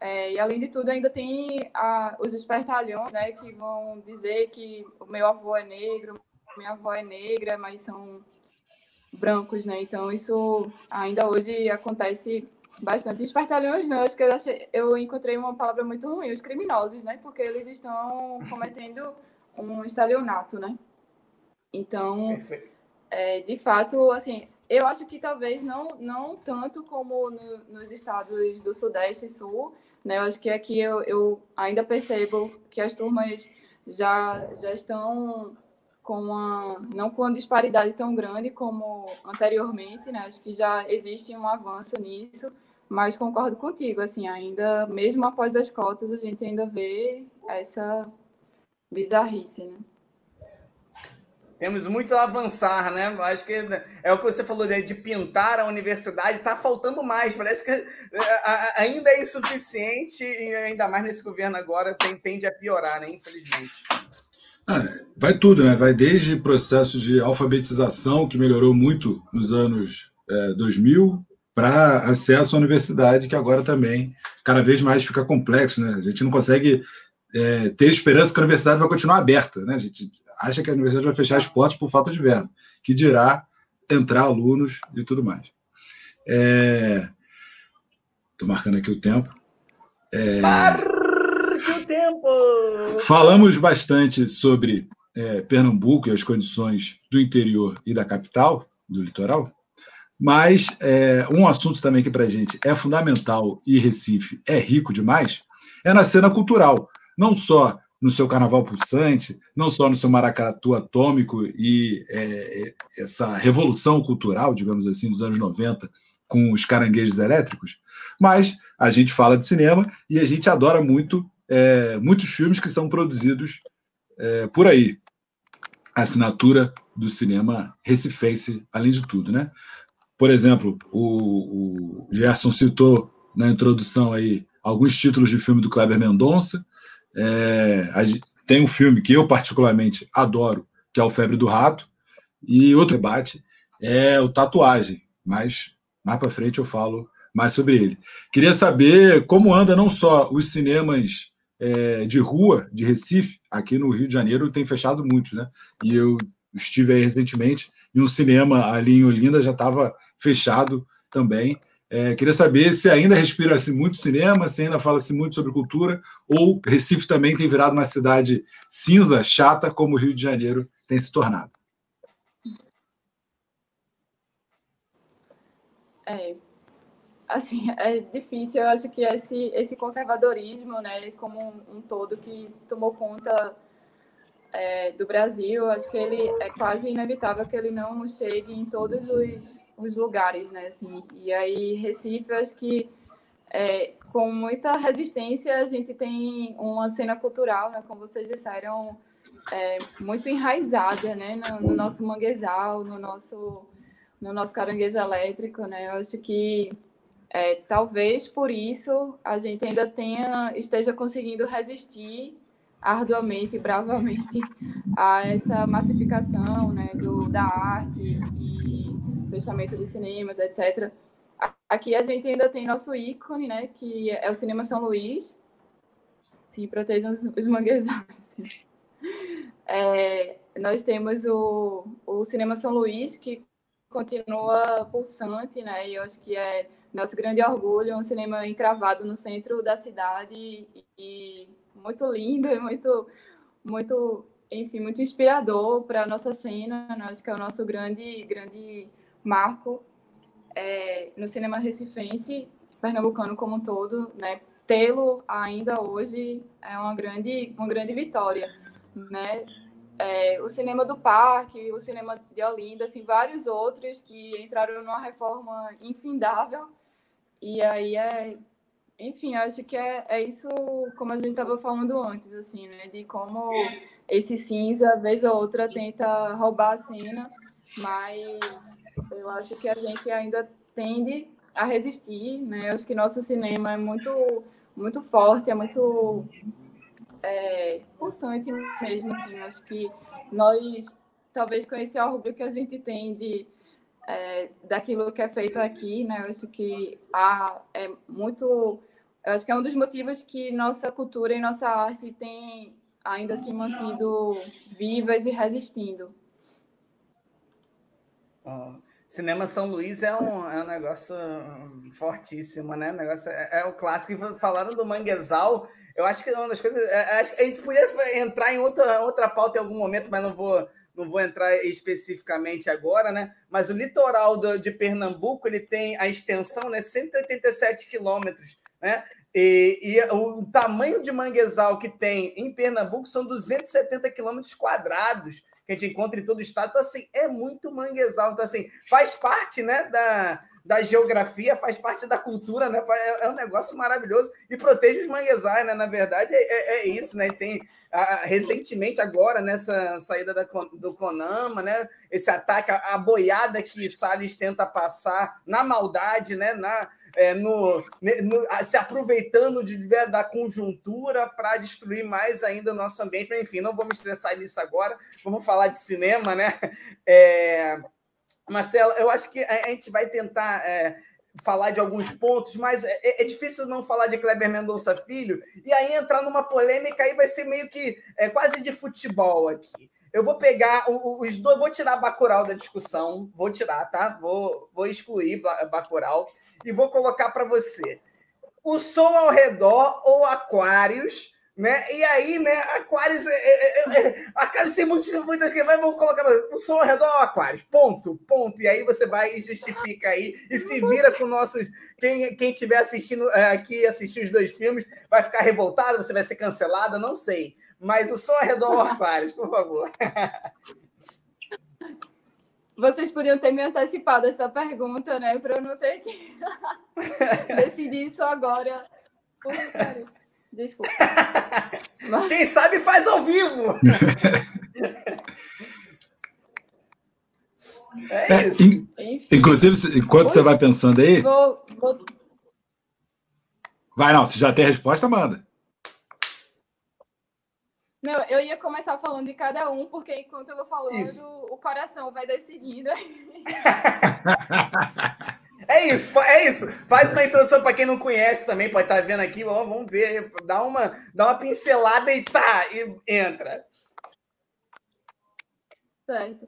é, e além de tudo, ainda tem a, os espertalhões, né, que vão dizer que o meu avô é negro, minha avó é negra, mas são brancos, né? Então, isso ainda hoje acontece Bastante. Espertalhões não, acho que eu, achei, eu encontrei uma palavra muito ruim, os criminosos, né? Porque eles estão cometendo um estalionato, né? Então, é, de fato, assim, eu acho que talvez não, não tanto como no, nos estados do Sudeste e Sul, né? Eu acho que aqui eu, eu ainda percebo que as turmas já, já estão com uma, não com uma disparidade tão grande como anteriormente, né? Acho que já existe um avanço nisso, mas concordo contigo, assim, ainda, mesmo após as cotas, a gente ainda vê essa bizarrice, né? Temos muito a avançar, né? Acho que é o que você falou de pintar a universidade, está faltando mais. Parece que é, ainda é insuficiente e ainda mais nesse governo agora tende a piorar, né? Infelizmente. Ah, vai tudo, né? Vai desde processo de alfabetização, que melhorou muito nos anos é, 2000, para acesso à universidade, que agora também cada vez mais fica complexo. Né? A gente não consegue é, ter esperança que a universidade vai continuar aberta. Né? A gente acha que a universidade vai fechar as portas por falta de verba, que dirá entrar alunos e tudo mais. Estou é... marcando aqui o tempo. É... Marque o tempo! Falamos bastante sobre é, Pernambuco e as condições do interior e da capital, do litoral. Mas é, um assunto também que para a gente é fundamental e Recife é rico demais é na cena cultural. Não só no seu carnaval pulsante, não só no seu maracatu atômico e é, essa revolução cultural, digamos assim, dos anos 90, com os caranguejos elétricos, mas a gente fala de cinema e a gente adora muito é, muitos filmes que são produzidos é, por aí. A assinatura do cinema recifense, além de tudo, né? Por exemplo, o, o Gerson citou na introdução aí alguns títulos de filme do Kleber Mendonça. É, tem um filme que eu particularmente adoro, que é o Febre do Rato, e outro debate é o Tatuagem, mas mais para frente eu falo mais sobre ele. Queria saber como anda não só os cinemas é, de rua de Recife, aqui no Rio de Janeiro tem fechado muitos, né? E eu estive aí recentemente e um cinema ali em Olinda já estava fechado também. É, queria saber se ainda respira-se muito cinema, se ainda fala-se muito sobre cultura, ou Recife também tem virado uma cidade cinza, chata, como o Rio de Janeiro tem se tornado. É, assim, é difícil. Eu acho que esse, esse conservadorismo, né, como um, todo, que tomou conta é, do Brasil, acho que ele é quase inevitável que ele não chegue em todos os, os lugares, né? Assim, e aí Recife, acho que é, com muita resistência a gente tem uma cena cultural, né? Como vocês disseram, é, muito enraizada, né? No, no, nosso manguezal, no nosso no nosso caranguejo elétrico, né? Eu acho que é, talvez por isso a gente ainda tenha esteja conseguindo resistir arduamente e bravamente a essa massificação né, do, da arte e fechamento de cinemas, etc. Aqui a gente ainda tem nosso ícone, né, que é o Cinema São Luís. Sim, protejam os, os manguezais. É, nós temos o, o Cinema São Luís, que continua pulsante, né? E eu acho que é nosso grande orgulho, um cinema encravado no centro da cidade e, e muito lindo e muito, muito, enfim, muito inspirador para a nossa cena. Né? Acho que é o nosso grande, grande marco é, no cinema recifense, pernambucano como um todo, né? Tê-lo ainda hoje é uma grande, uma grande vitória, né? É, o cinema do Parque, o cinema de Olinda, assim, vários outros que entraram numa reforma infindável. E aí é, enfim, acho que é, é isso, como a gente estava falando antes, assim, né? De como esse cinza, vez ou outra, tenta roubar a cena, mas eu acho que a gente ainda tende a resistir, né? Eu acho que nosso cinema é muito, muito forte, é muito é, pulsante mesmo, assim. Acho que nós, talvez com esse orgulho que a gente tem de é, daquilo que é feito aqui, né? Eu acho que há, é muito, eu acho que é um dos motivos que nossa cultura e nossa arte tem ainda se mantido vivas e resistindo. Cinema São Luís é um, é um negócio fortíssimo, né? Negócio é, é o clássico. Falaram do manguezal, eu acho que é uma das coisas. É, que a gente podia entrar em outra, outra pauta em algum momento, mas não vou, não vou entrar especificamente agora, né? Mas o litoral do, de Pernambuco ele tem a extensão, né? 187 quilômetros, né? E, e, o tamanho de manguezal que tem em Pernambuco são 270 quilômetros quadrados que a gente encontra em todo o estado. Então, assim, é muito manguezal. Então, assim, faz parte né, da, da geografia, faz parte da cultura, né? É, é um negócio maravilhoso e protege os manguezais, né? Na verdade, é, é, é isso, né? Tem a, recentemente, agora, nessa saída da, do Conama, né? Esse ataque, a, boiada que Salles tenta passar na maldade, né? Na, é, no, no, se aproveitando de, da conjuntura para destruir mais ainda o nosso ambiente. Mas, enfim, não vou me estressar nisso agora, vamos falar de cinema, né? É, Marcelo, eu acho que a gente vai tentar é, falar de alguns pontos, mas é, é, difícil não falar de Kleber Mendonça Filho e aí entrar numa polêmica aí vai ser meio que é, quase de futebol aqui. Eu vou pegar os dois, vou tirar Bacurau da discussão, vou tirar, tá? Vou, vou excluir Bacurau e vou colocar para você. O som ao redor ou Aquários, né? E aí, né, Aquários, é, é, é, é Aquários tem muitas, muitas que vão colocar o som ao redor ao Aquários, ponto, ponto. E aí você vai e justifica aí e se vira com nossos. Quem quem estiver assistindo é, aqui, assistir os dois filmes, vai ficar revoltado, você vai ser cancelada, não sei. Mas o som ao redor ao Aquários, por favor. Vocês podiam ter me antecipado essa pergunta, né? Para eu não ter que decidir isso agora. Desculpa. Mas... Quem sabe faz ao vivo. é, é inclusive, enquanto Oi? você vai pensando aí. Vou, vou... Vai, não. Se já tem a resposta, manda. Não, eu ia começar falando de cada um, porque enquanto eu vou falando, Isso. o coração vai decidindo. é isso, é isso. Faz uma introdução para quem não conhece também, pode estar tá vendo aqui, ó, vamos ver, dá uma, dá uma pincelada e tá, e entra. Certo.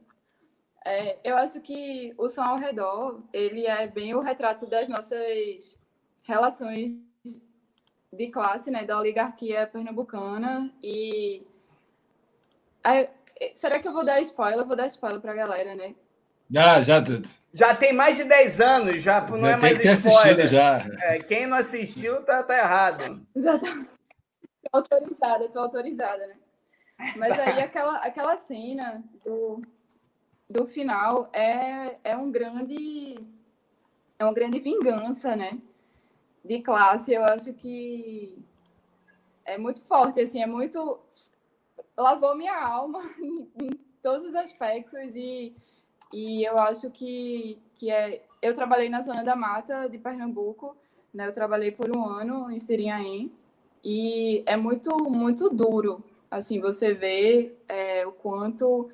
É, eu acho que o som ao redor, ele é bem o retrato das nossas relações de classe, né, da oligarquia pernambucana e será que eu vou dar spoiler? Eu vou dar spoiler pra galera, né? Já, já. Já tem mais de 10 anos, já não já é mais spoiler. já. É, quem não assistiu tá, tá errado. Exatamente. Tô autorizada, tô autorizada, né? Mas aí aquela, aquela cena do, do final é, é um grande é uma grande vingança, né? De classe, eu acho que é muito forte, assim, é muito lavou minha alma em todos os aspectos e, e eu acho que, que é eu trabalhei na zona da mata de Pernambuco, né? Eu trabalhei por um ano em Sirinhaém e é muito muito duro, assim, você vê é, o quanto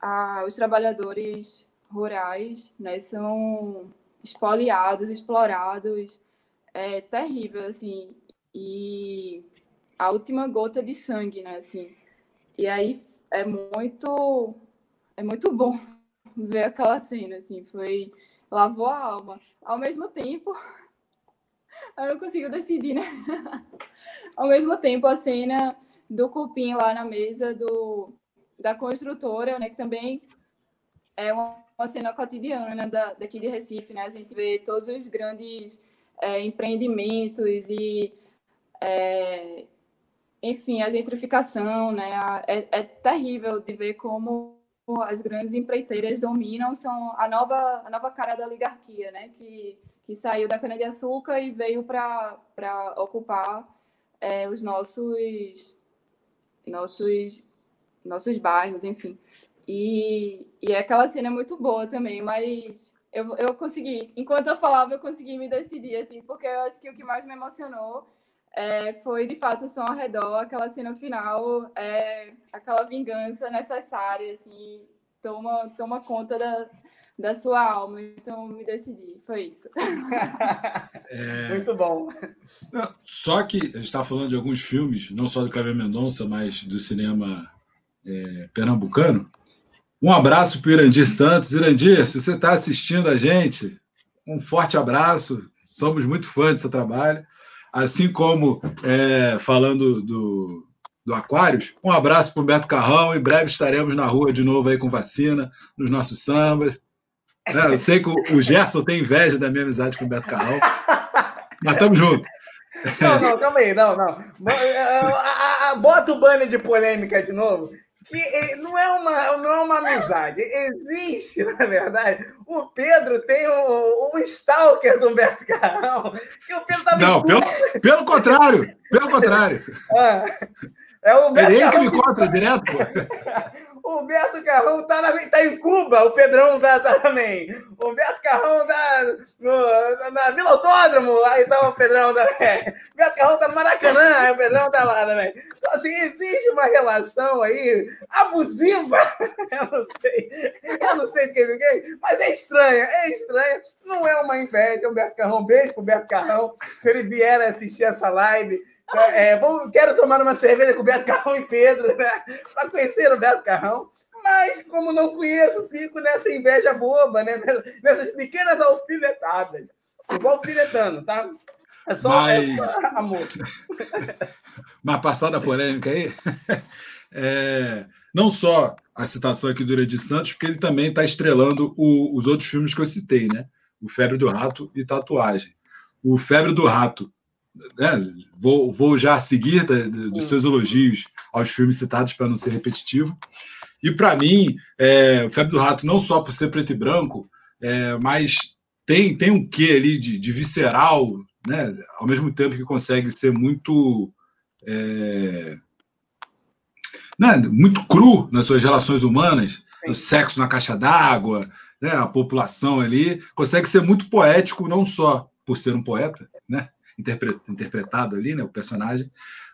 a, os trabalhadores rurais, né, são espoliados, explorados, é terrível, assim. E a última gota de sangue, né, assim. E aí é muito é muito bom ver aquela cena, assim, foi lavou a alma. Ao mesmo tempo, eu não consigo decidir, né? Ao mesmo tempo, a cena do cupim lá na mesa do, da construtora, né? Que também é uma, uma cena cotidiana da, daqui de Recife, né? A gente vê todos os grandes é, empreendimentos e, é, enfim, a gentrificação, né? É, é terrível de ver como as grandes empreiteiras dominam, são a nova, a nova cara da oligarquia, né? Que, que saiu da cana-de-açúcar e veio para ocupar é, os nossos, nossos, nossos bairros, enfim. E, e aquela cena é muito boa também, mas eu, eu consegui, enquanto eu falava, eu consegui me decidir, assim, porque eu acho que o que mais me emocionou é, foi de fato o som ao redor, aquela cena final, é, aquela vingança necessária, assim, toma, toma conta da, da sua alma. Então me decidi, foi isso. É... Muito bom. Só que a gente está falando de alguns filmes, não só do Cleber Mendonça, mas do cinema é, pernambucano. Um abraço para o Irandir Santos. Irandir, se você está assistindo a gente, um forte abraço. Somos muito fãs do seu trabalho. Assim como é, falando do, do Aquários, um abraço para o Beto Carrão. Em breve estaremos na rua de novo aí com vacina, nos nossos sambas. É, eu sei que o Gerson tem inveja da minha amizade com o Beto Carrão. Mas estamos juntos. Não, não, calma aí, não, não. Bota o banner de polêmica de novo que não é uma, não é uma amizade. Existe, na verdade. O Pedro tem um, um stalker do Humberto Carrão. Que o Pedro tá não, pelo, pelo contrário. Pelo contrário. Ah, é o Humberto é ele que me conta direto, pô. O Humberto Carrão tá, na, tá em Cuba, o Pedrão tá, tá também. O Humberto Carrão tá no, na Vila Autódromo, aí tá o Pedrão também. O Humberto Carrão tá no Maracanã, aí o Pedrão tá lá também. Então, assim, existe uma relação aí abusiva. Eu não sei. Eu não sei de quem quem, mas é estranha, é estranha. Não é uma inveja, Humberto Carrão. Beijo pro Humberto Carrão. Se ele vier assistir essa live é, é, vamos, quero tomar uma cerveja com o Beto Carrão e Pedro, né? Para conhecer o Beto Carrão. Mas, como não conheço, fico nessa inveja boba, né? Nessas pequenas alfinetadas. Vou alfinetando, tá? É só, Mas... é só amor. Mas passada a polêmica aí, é, não só a citação aqui do Uri Santos, porque ele também está estrelando o, os outros filmes que eu citei, né? O Febre do Rato e Tatuagem. O Febre do Rato né, vou, vou já seguir da, dos seus elogios aos filmes citados para não ser repetitivo. E para mim, é, o Febre do Rato, não só por ser preto e branco, é, mas tem, tem um quê ali de, de, visceral, né, ao mesmo tempo que consegue ser muito. É, né, muito cru nas suas relações humanas, o sexo na caixa d'água, né, a população ali, consegue ser muito poético, não só por ser um poeta, né, interpretado ali, né, o personagem,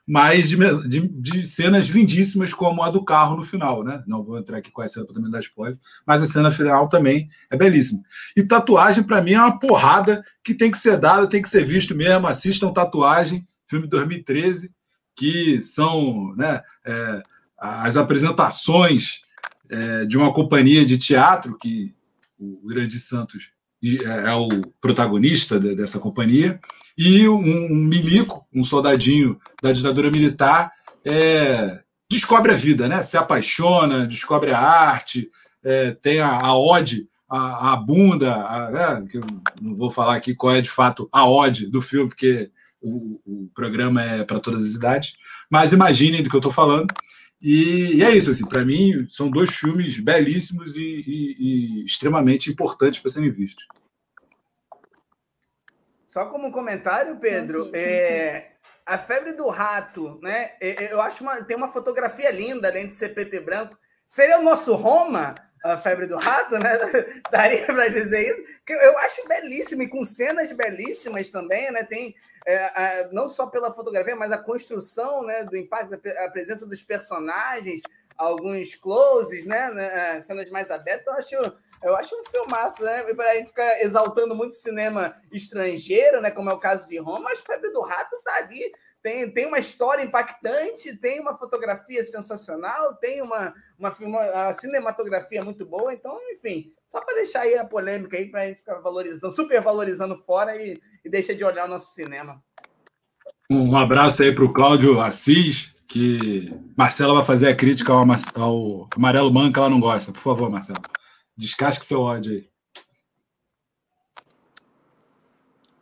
mas de, de, de, cenas lindíssimas como a do carro no final, né? Não vou entrar aqui com a cena para também dar spoiler, mas a cena final também é belíssima. E tatuagem, para mim, é uma porrada que tem que ser dada, tem que ser visto mesmo. Assistam Tatuagem, filme de 2013, que são né, é, as apresentações é, de uma companhia de teatro que o Grande Santos é, é o protagonista dessa companhia, e um, milico, um soldadinho da ditadura militar, é, descobre a vida, né? se apaixona, descobre a arte, é, tem a, a ode, a, a bunda, a, né? que eu não vou falar aqui qual é de fato a ode do filme, porque o, o programa é para todas as idades, mas imaginem do que eu estou falando. E, e, é isso, assim, para mim, são dois filmes belíssimos e, e, e extremamente importantes para serem vistos. Só como comentário, Pedro, sim, sim, é, a febre do rato, né? Eu acho uma, tem uma fotografia linda, além de ser preto e branco. Seria o nosso Roma, a febre do rato, né? Daria para dizer isso. Que eu acho belíssimo e com cenas belíssimas também, né? Tem é, não só pela fotografia, mas a construção, né? Do impacto, a presença dos personagens, alguns closes, né? né é, cenas mais abertas. Eu acho eu acho um filmaço, né? Para a gente ficar exaltando muito cinema estrangeiro, né? Como é o caso de Roma, mas Febre do Rato tá ali tem, tem uma história impactante, tem uma fotografia sensacional, tem uma, uma, uma cinematografia muito boa. Então, enfim, só para deixar aí a polêmica aí, para a gente ficar valorizando, super valorizando fora e, e deixa de olhar o nosso cinema. Um abraço aí para o Cláudio Assis, que Marcela vai fazer a crítica ao, ao Amarelo Man que ela não gosta. Por favor, Marcela, descasque seu ódio aí.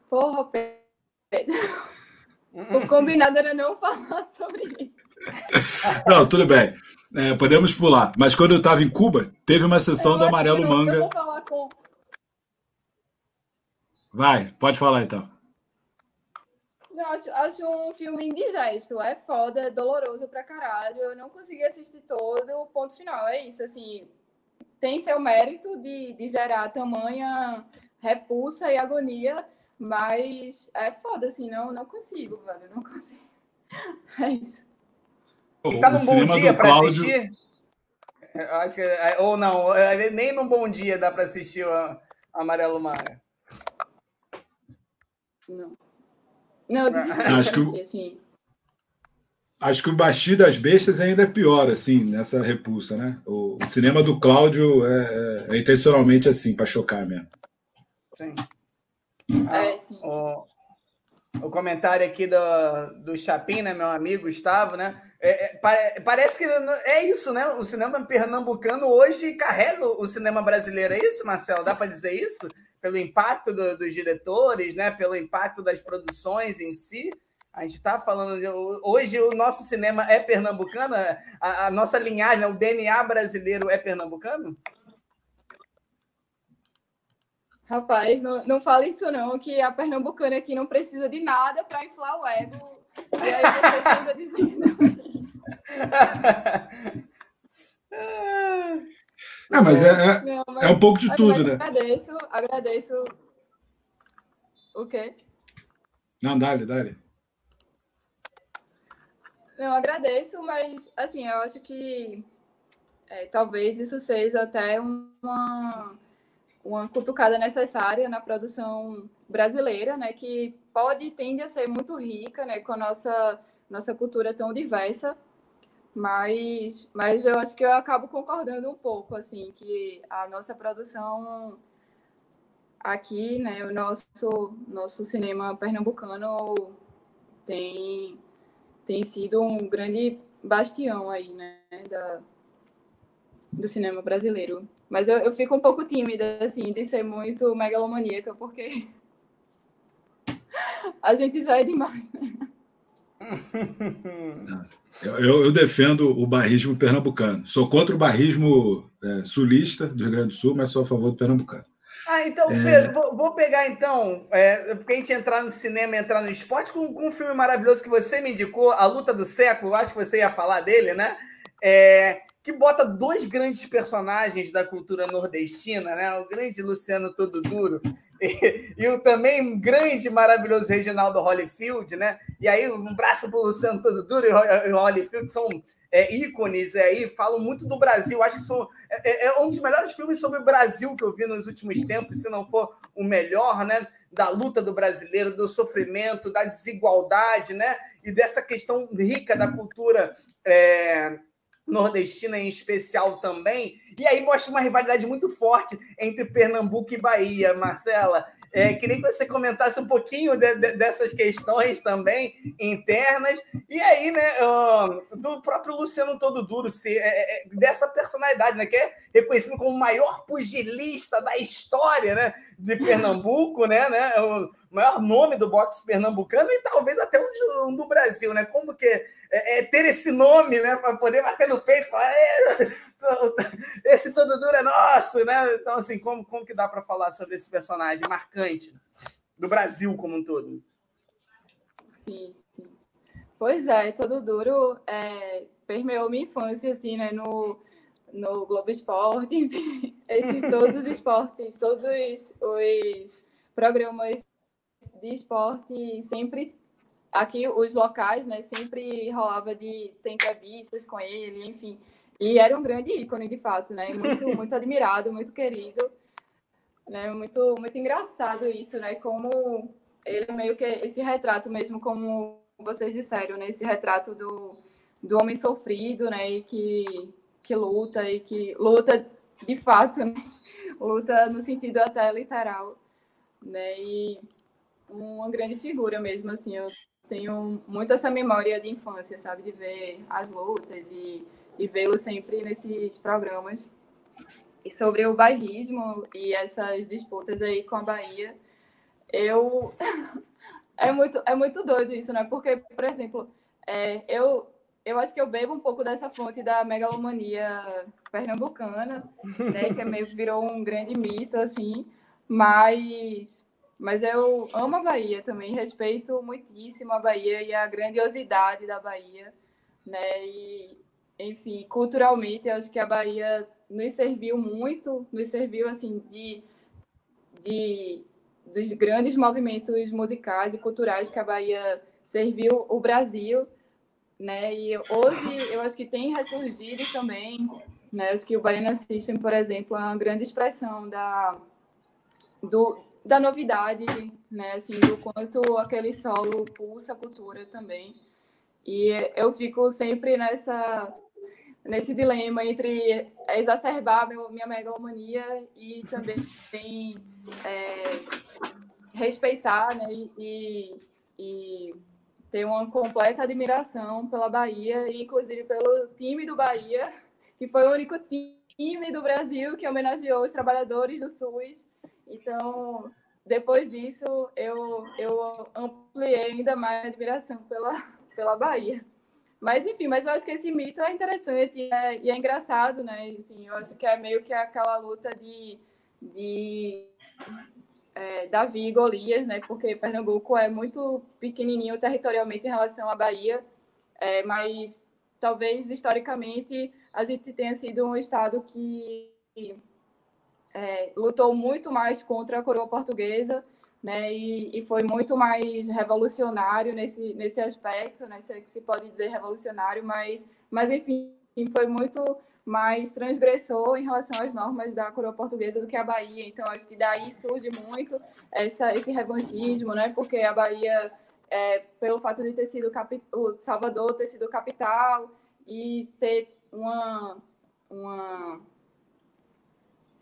Porra, Pedro. O combinado era não falar sobre isso. Não, tudo bem. É, podemos pular. Mas quando eu estava em Cuba, teve uma sessão eu do Amarelo não, Manga. Eu vou falar com. Vai, pode falar então. Eu acho, acho um filme indigesto. É foda, é doloroso pra caralho. Eu não consegui assistir todo. Ponto final. É isso. Assim, tem seu mérito de, de gerar tamanha repulsa e agonia mas é foda, assim, não, não consigo, velho. Não consigo. É isso. E tá num bom dia para Cláudio... assistir? Acho que, é, ou não, é, nem num bom dia dá para assistir o Amarelo Mar. Não. Não, eu desisti acho que o... assim. Acho que o Basti das Bestas ainda é pior, assim, nessa repulsa, né? O, cinema do Cláudio é, é intencionalmente assim, para chocar mesmo. Sim. É, sim, sim. O, o comentário aqui do, do Chapim, né, meu amigo Gustavo, né? É, é, parece que é isso, né? O cinema pernambucano hoje carrega o cinema brasileiro, é isso, Marcelo? Dá para dizer isso? Pelo impacto do, dos diretores, né? Pelo impacto das produções em si. A gente está falando de, hoje o nosso cinema é pernambucano, a, a nossa linhagem, o DNA brasileiro é pernambucano? Rapaz, não, não fala isso não, que a pernambucana aqui não precisa de nada para inflar o ego. E aí você dizendo. É, mas é, é, não, mas, é um pouco de tudo, né? Agradeço, agradeço. O quê? Não, dale, dale. Não, agradeço, mas assim, eu acho que é, talvez isso seja até uma uma cutucada necessária na produção brasileira, né, que pode e tende a ser muito rica, né, com a nossa nossa cultura tão diversa, mas mas eu acho que eu acabo concordando um pouco assim que a nossa produção aqui, né, o nosso nosso cinema pernambucano tem tem sido um grande bastião aí, né, da, do cinema brasileiro. Mas eu, eu fico um pouco tímida, assim, de ser muito megalomaníaca, porque a gente já é demais, né? Eu, eu, defendo o barrismo pernambucano. Sou contra o barrismo é, sulista do Rio Grande do Sul, mas sou a favor do pernambucano. Ah, então, é... Pedro, vou, vou, pegar então, é, porque a gente entrar no cinema, entrar no esporte, com, com, um filme maravilhoso que você me indicou, A Luta do Século, acho que você ia falar dele, né? É, que bota dois grandes personagens da cultura nordestina, né? O grande Luciano Todo Duro e, e o também grande, maravilhoso Reginaldo Holyfield, né? E aí um braço para Luciano Todo Duro e o Holyfield são é, ícones aí, falam muito do Brasil. Acho que são, é, é, é, um dos melhores filmes sobre o Brasil que eu vi nos últimos tempos, se não for o melhor, né? Da luta do brasileiro, do sofrimento, da desigualdade, né? E dessa questão rica da cultura é, nordestina em especial também. E aí mostra uma rivalidade muito forte entre Pernambuco e Bahia, Marcela. É, queria que você comentasse um pouquinho de, de, dessas questões também internas. E aí, né, do próprio Luciano Todo Duro, se, é, é, dessa personalidade, né, que é reconhecido como o maior pugilista da história né, de Pernambuco, né, né, o maior nome do boxe pernambucano e talvez até um, de, um do Brasil. Né? Como que é, é ter esse nome né, para poder bater no peito falar esse todo duro é nosso, né? Então, assim, como, como que dá para falar sobre esse personagem marcante do Brasil como um todo? Sim, sim. Pois é, todo duro é, permeou minha infância, assim, né? No, no Globo Esporte, enfim, esses todos os esportes, todos os, os programas de esporte sempre aqui os locais, né, sempre rolava de ter entrevistas com ele, enfim. E era um grande ícone, de fato, né? Muito, muito admirado, muito querido. Né? Muito, muito engraçado isso, né? Como ele é meio que esse retrato mesmo como vocês disseram, né? Esse retrato do, do homem sofrido, né? E que, que luta e que luta de fato, né? luta no sentido até literal, né? E uma grande figura mesmo, assim, eu tenho muito essa memória de infância, sabe, de ver as lutas e, e vê-lo sempre nesses programas. E sobre o bairrismo e essas disputas aí com a Bahia, eu é muito é muito doido isso, né? Porque, por exemplo, é, eu eu acho que eu bebo um pouco dessa fonte da megalomania pernambucana, né, que é meio virou um grande mito assim, mas mas eu amo a Bahia também, respeito muitíssimo a Bahia e a grandiosidade da Bahia, né? E enfim, culturalmente, eu acho que a Bahia nos serviu muito, nos serviu assim de de dos grandes movimentos musicais e culturais que a Bahia serviu o Brasil né? E hoje eu acho que tem ressurgido também, né? Acho que o Baiana System, por exemplo, é uma grande expressão da do, da novidade, né? Assim, do quanto aquele solo pulsa a cultura também. E eu fico sempre nessa nesse dilema entre exacerbar meu, minha megalomania e também é, respeitar né, e, e tenho uma completa admiração pela Bahia e inclusive pelo time do Bahia, que foi o único time do Brasil que homenageou os trabalhadores do SUS. Então, depois disso, eu, eu ampliei ainda mais a admiração pela, pela Bahia. Mas, enfim, mas eu acho que esse mito é interessante e é, e é engraçado, né? Assim, eu acho que é meio que aquela luta de, de é, Davi e Golias, né? Porque Pernambuco é muito pequenininho territorialmente em relação à Bahia, é, mas talvez historicamente a gente tenha sido um estado que é, lutou muito mais contra a coroa portuguesa, né? E, e, foi muito mais revolucionário nesse nesse aspecto, né? Se, é se pode dizer revolucionário, mas mas enfim foi muito mais transgressor em relação às normas da coroa portuguesa do que a Bahia. Então, acho que daí surge muito essa, esse revanchismo, né? Porque a Bahia, é, pelo fato de ter sido o Salvador ter sido capital e ter uma, uma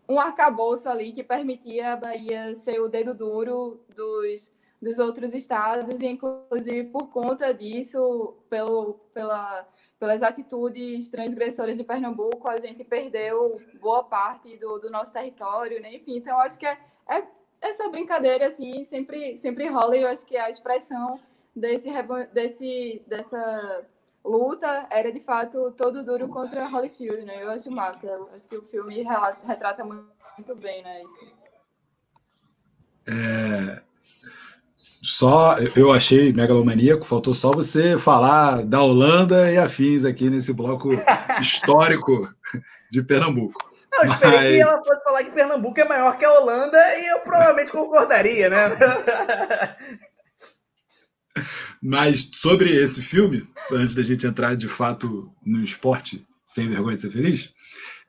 um arcabouço ali que permitia a Bahia ser o dedo duro dos, dos outros estados, e inclusive por conta disso, pelo, pela pelas atitudes transgressoras de Pernambuco, a gente perdeu boa parte do, do nosso território, né? Enfim, então acho que é, é, essa brincadeira assim sempre sempre rola e eu acho que a expressão desse desse dessa luta era de fato todo duro contra Holyfield, né? Eu acho massa, eu acho que o filme retrata muito, muito bem, né? Isso. É, só eu achei megalomaníaco, faltou só você falar da Holanda e afins aqui nesse bloco histórico de Pernambuco. Não, eu esperei Mas... que ela fosse falar que Pernambuco é maior que a Holanda e eu provavelmente concordaria, né? Mas sobre esse filme, antes da gente entrar de fato no esporte sem vergonha de ser feliz,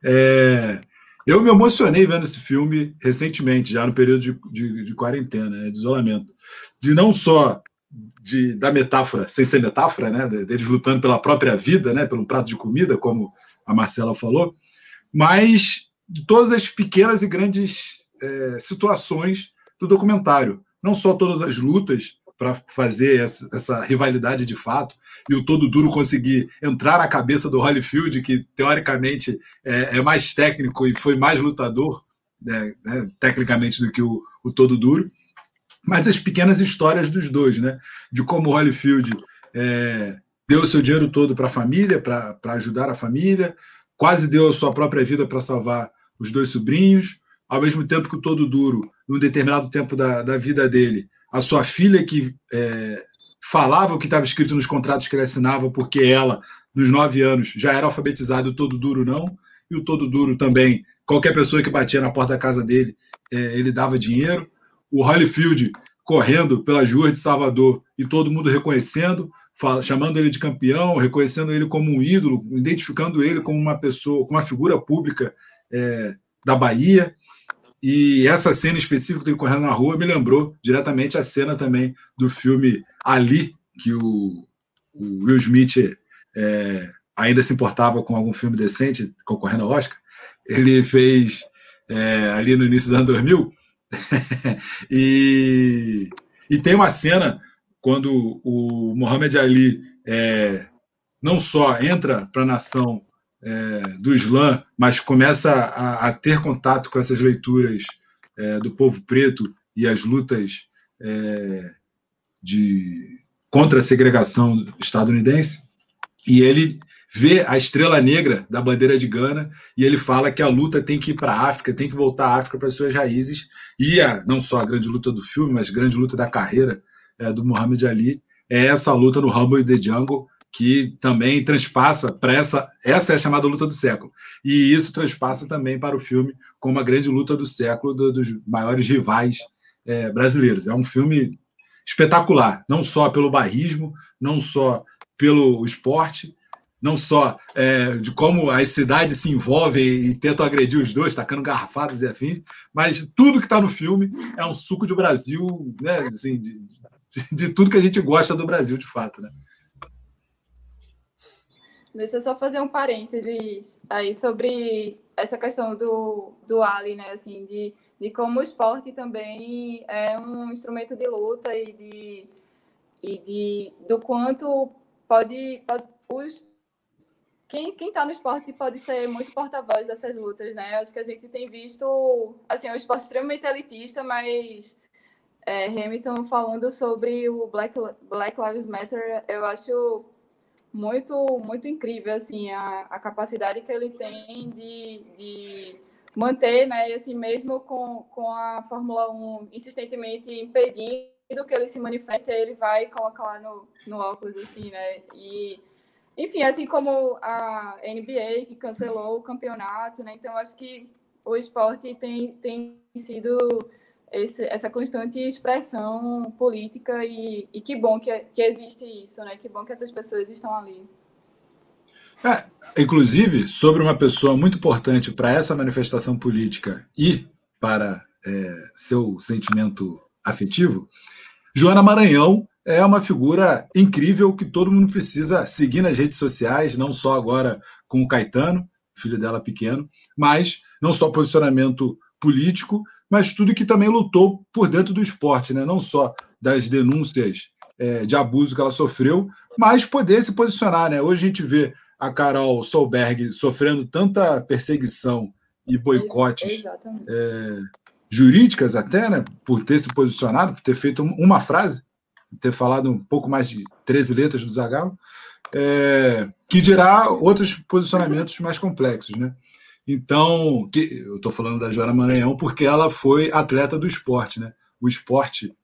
é... eu me emocionei vendo esse filme recentemente, já no período de, de, de quarentena, né, de isolamento de não só de, da metáfora, sem ser metáfora, né, deles lutando pela própria vida, né, pelo prato de comida, como a Marcela falou, mas de todas as pequenas e grandes é, situações do documentário. Não só todas as lutas para fazer essa, essa, rivalidade de fato, e o todo duro conseguir entrar na cabeça do Holyfield, que teoricamente é, é mais técnico e foi mais lutador, né, né, tecnicamente, do que o, o todo duro, mas as pequenas histórias dos dois, né? De como o Holyfield é, deu o seu dinheiro todo para a família, para ajudar a família, quase deu a sua própria vida para salvar os dois sobrinhos, ao mesmo tempo que o Todo Duro, num determinado tempo da, da vida dele, a sua filha que é, falava o que estava escrito nos contratos que ele assinava, porque ela, nos nove anos, já era alfabetizada, o Todo Duro não, e o Todo Duro também, qualquer pessoa que batia na porta da casa dele, é, ele dava dinheiro o Holyfield correndo pelas ruas de Salvador e todo mundo reconhecendo, chamando ele de campeão, reconhecendo ele como um ídolo, identificando ele como uma pessoa, como uma figura pública é, da Bahia. E essa cena específica dele correndo na rua me lembrou diretamente a cena também do filme Ali, que o, o Will Smith é, ainda se importava com algum filme decente concorrendo ao Oscar, ele fez é, ali no início dos anos 2000. e, e tem uma cena quando o Muhammad Ali é, não só entra para a nação é, do Islã, mas começa a, a, ter contato com essas leituras é, do povo preto e as lutas é, de contra a segregação estadunidense, e ele vê a estrela negra da bandeira de Gana e ele fala que a luta tem que ir para a África, tem que voltar à África para suas raízes. E a, não só a grande luta do filme, mas a grande luta da carreira é, do Muhammad Ali é essa luta no Rumble the Jungle que também transpassa para essa essa é a chamada luta do século e isso transpassa também para o filme como a grande luta do século do, dos maiores rivais é, brasileiros é um filme espetacular não só pelo barrismo não só pelo esporte não só é, de como as cidades se envolvem e tentam agredir os dois, tacando garrafadas e afins, mas tudo que está no filme é um suco de Brasil, né? Assim, de, de, de, tudo que a gente gosta do Brasil, de fato, né? Deixa eu só fazer um parênteses aí sobre essa questão do, do Ali, né? Assim, de, de como o esporte também é um instrumento de luta e de, e de do quanto pode, pode os quem está no esporte pode ser muito porta-voz dessas lutas, né? Acho que a gente tem visto, assim, é um esporte extremamente elitista, mas é, Hamilton falando sobre o Black, Black Lives Matter, eu acho muito, muito incrível, assim, a, a capacidade que ele tem de, de manter, né? Assim, mesmo com, com a Fórmula 1 insistentemente impedindo que ele se manifeste, ele vai colocar lá no, no óculos, assim, né? E enfim, assim como a NBA, que cancelou o campeonato, né? Então, acho que o esporte tem, tem sido esse, essa constante expressão política e, e que bom que, que existe isso, né? Que bom que essas pessoas estão ali. É, inclusive, sobre uma pessoa muito importante para essa manifestação política e para é, seu sentimento afetivo, Joana Maranhão é uma figura incrível que todo mundo precisa seguir nas redes sociais, não só agora com o Caetano, filho dela pequeno, mas não só posicionamento político, mas tudo que também lutou por dentro do esporte, né? não só das denúncias é, de abuso que ela sofreu, mas poder se posicionar. Né? Hoje a gente vê a Carol Solberg sofrendo tanta perseguição e boicotes é, jurídicas até, né? por ter se posicionado, por ter feito uma frase ter falado um pouco mais de 13 letras do Zagallo, é, que dirá outros posicionamentos mais complexos, né? Então, que, eu estou falando da Joana Maranhão porque ela foi atleta do esporte, né? O esporte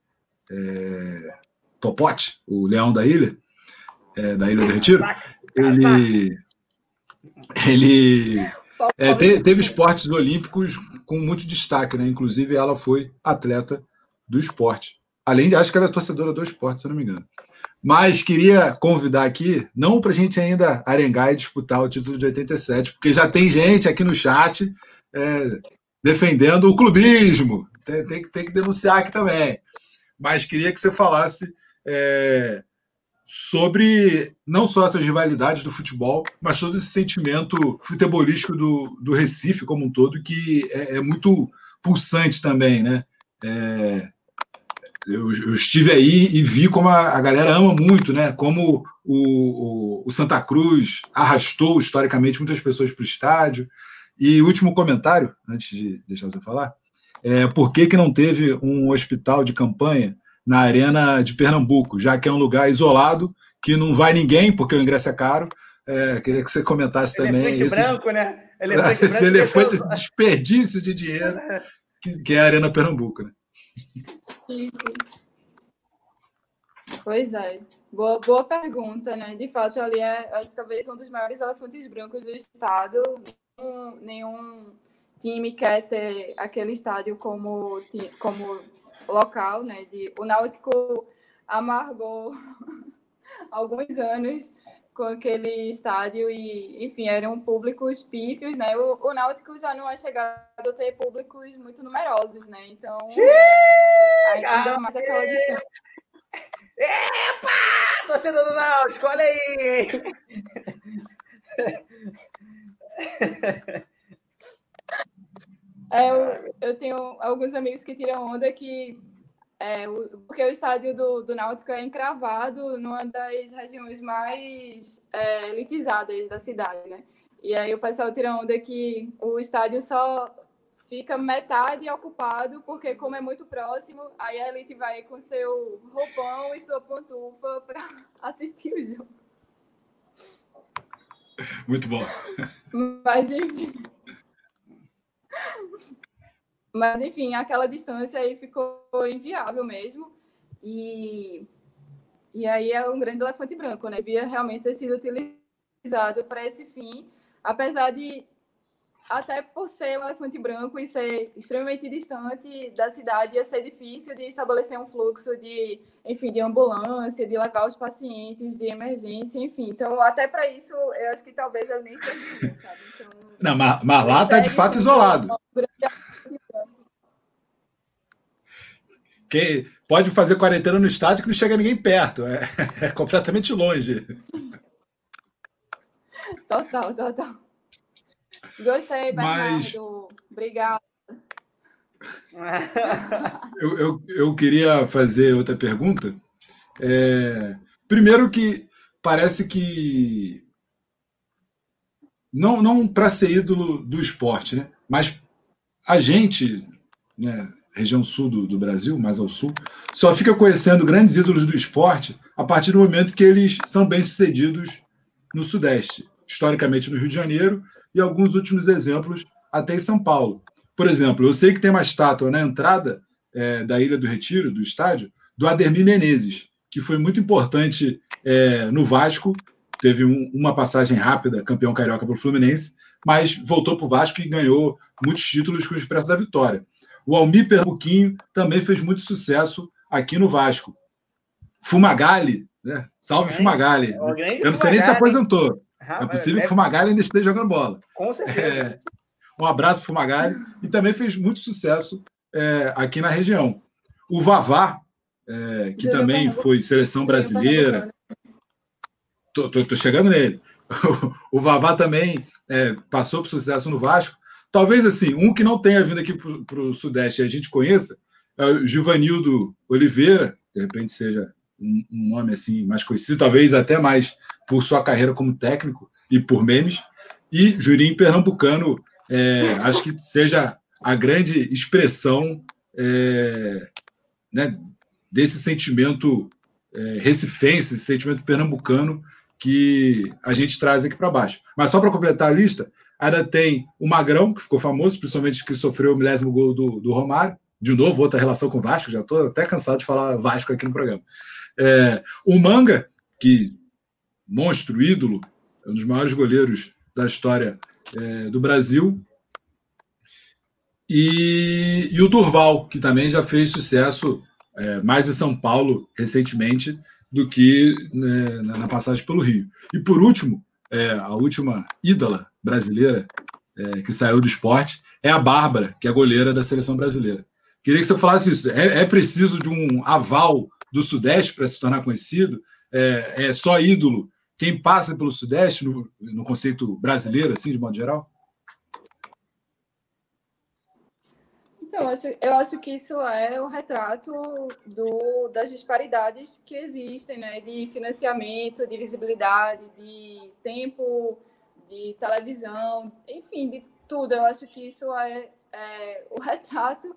é, Topote, o Leão da Ilha, é, da Ilha do Retiro, ele, ele é, teve esportes olímpicos com muito destaque, né? Inclusive, ela foi atleta do esporte. Além de, acho que ela é torcedora do esporte, se não me engano. Mas queria convidar aqui, não para a gente ainda arengar e disputar o título de 87, porque já tem gente aqui no chat é, defendendo o clubismo. Tem, tem, tem, que denunciar aqui também. Mas queria que você falasse é, sobre não só essas rivalidades do futebol, mas todo esse sentimento futebolístico do, do Recife como um todo, que é, é muito pulsante também, né? É, eu, eu, estive aí e vi como a, a, galera ama muito, né? Como o, o, o, Santa Cruz arrastou historicamente muitas pessoas para o estádio. E último comentário, antes de deixar você falar, é por que, que não teve um hospital de campanha na Arena de Pernambuco, já que é um lugar isolado, que não vai ninguém, porque o ingresso é caro. É, queria que você comentasse elefante também. Elefante branco, né? Elefante esse branco elefante, esse desperdício de dinheiro, que, que é a Arena Pernambuco, né? Pois é. Boa, boa pergunta, né? De fato, ali é acho, talvez um dos maiores elefantes brancos do estado. Nenhum, nenhum time quer ter aquele estádio como, como local, né? De, o Náutico amargou alguns anos com aquele estádio e, enfim, eram públicos pífios, né? O, o Náutico já não é chegado a ter públicos muito numerosos, né? Então, ainda mais aquela. Epa! torcida do Náutico, olha aí! É, eu, eu tenho alguns amigos que tiram onda que é, o, porque o estádio do, do Náutico é encravado numa das regiões mais é, elitizadas da cidade, né? E aí o pessoal tira onda que o estádio só fica metade ocupado, porque como é muito próximo, aí a elite vai com seu roupão e sua pantufa para assistir o jogo. Muito bom. Mas enfim. Mas enfim, aquela distância aí ficou inviável mesmo. E, e aí é um grande elefante branco, né? Devia realmente ter sido utilizado para esse fim, apesar de até por ser um elefante branco e ser extremamente distante da cidade, ia ser difícil de estabelecer um fluxo de, enfim, de ambulância, de levar os pacientes de emergência, enfim. Então, até para isso, eu acho que talvez eu nem serviria, sabe? Então, Não, mas, mas lá está de fato isolado. Que pode fazer quarentena no estádio que não chega ninguém perto. É, é completamente longe. Total, total. Gostei, Bernardo. Mas... Obrigada. eu, eu, eu queria fazer outra pergunta. É, primeiro que parece que não, não para ser ídolo do esporte, né? mas a gente, né, região sul do, do, Brasil, mais ao sul, só fica conhecendo grandes ídolos do esporte a partir do momento que eles são bem-sucedidos no Sudeste, historicamente no Rio de Janeiro e alguns últimos exemplos até em São Paulo. Por exemplo, eu sei que tem uma estátua na entrada é, da Ilha do Retiro, do estádio, do Ademir Menezes, que foi muito importante é, no Vasco, teve um, uma passagem rápida, campeão carioca pelo Fluminense, mas voltou para o Vasco e ganhou muitos títulos com o Expresso da Vitória. O Almir Pernambuquinho também fez muito sucesso aqui no Vasco. Fumagalli, né? salve é, Fumagalli. Eu não sei nem se aposentou. Ah, é possível é, que o Fumagalli ainda esteja jogando bola. Com certeza. É, um abraço para o Fumagalli. E também fez muito sucesso é, aqui na região. O Vavá, é, que também foi seleção brasileira. Tô, tô, tô, chegando nele. O, Vavá também é, passou por sucesso no Vasco. Talvez assim, um que não tenha vindo aqui para o Sudeste e a gente conheça é o Givanildo Oliveira, de repente seja um, um nome assim mais conhecido, talvez até mais por sua carreira como técnico e por memes. E Jurim Pernambucano, é, acho que seja a grande expressão é, né, desse sentimento é, recifense, esse sentimento pernambucano que a gente traz aqui para baixo. Mas só para completar a lista, ainda tem o Magrão, que ficou famoso, principalmente que sofreu o milésimo gol do, do Romário. De novo, outra relação com o Vasco, já estou até cansado de falar Vasco aqui no programa. É, o Manga, que monstro, ídolo, é um dos maiores goleiros da história é, do Brasil. E, e, o Durval, que também já fez sucesso é, mais em São Paulo recentemente do que né, na passagem pelo Rio. E por último, é, a última ídola brasileira é, que saiu do esporte é a Bárbara, que é a goleira da seleção brasileira. Queria que você falasse isso. É, é preciso de um aval do Sudeste para se tornar conhecido? É, é só ídolo quem passa pelo Sudeste, no, no conceito brasileiro, assim, de modo geral? Então, eu acho, eu acho que isso é o retrato do, das disparidades que existem, né? De financiamento, de visibilidade, de tempo, de televisão, enfim, de tudo. Eu acho que isso é, é o retrato.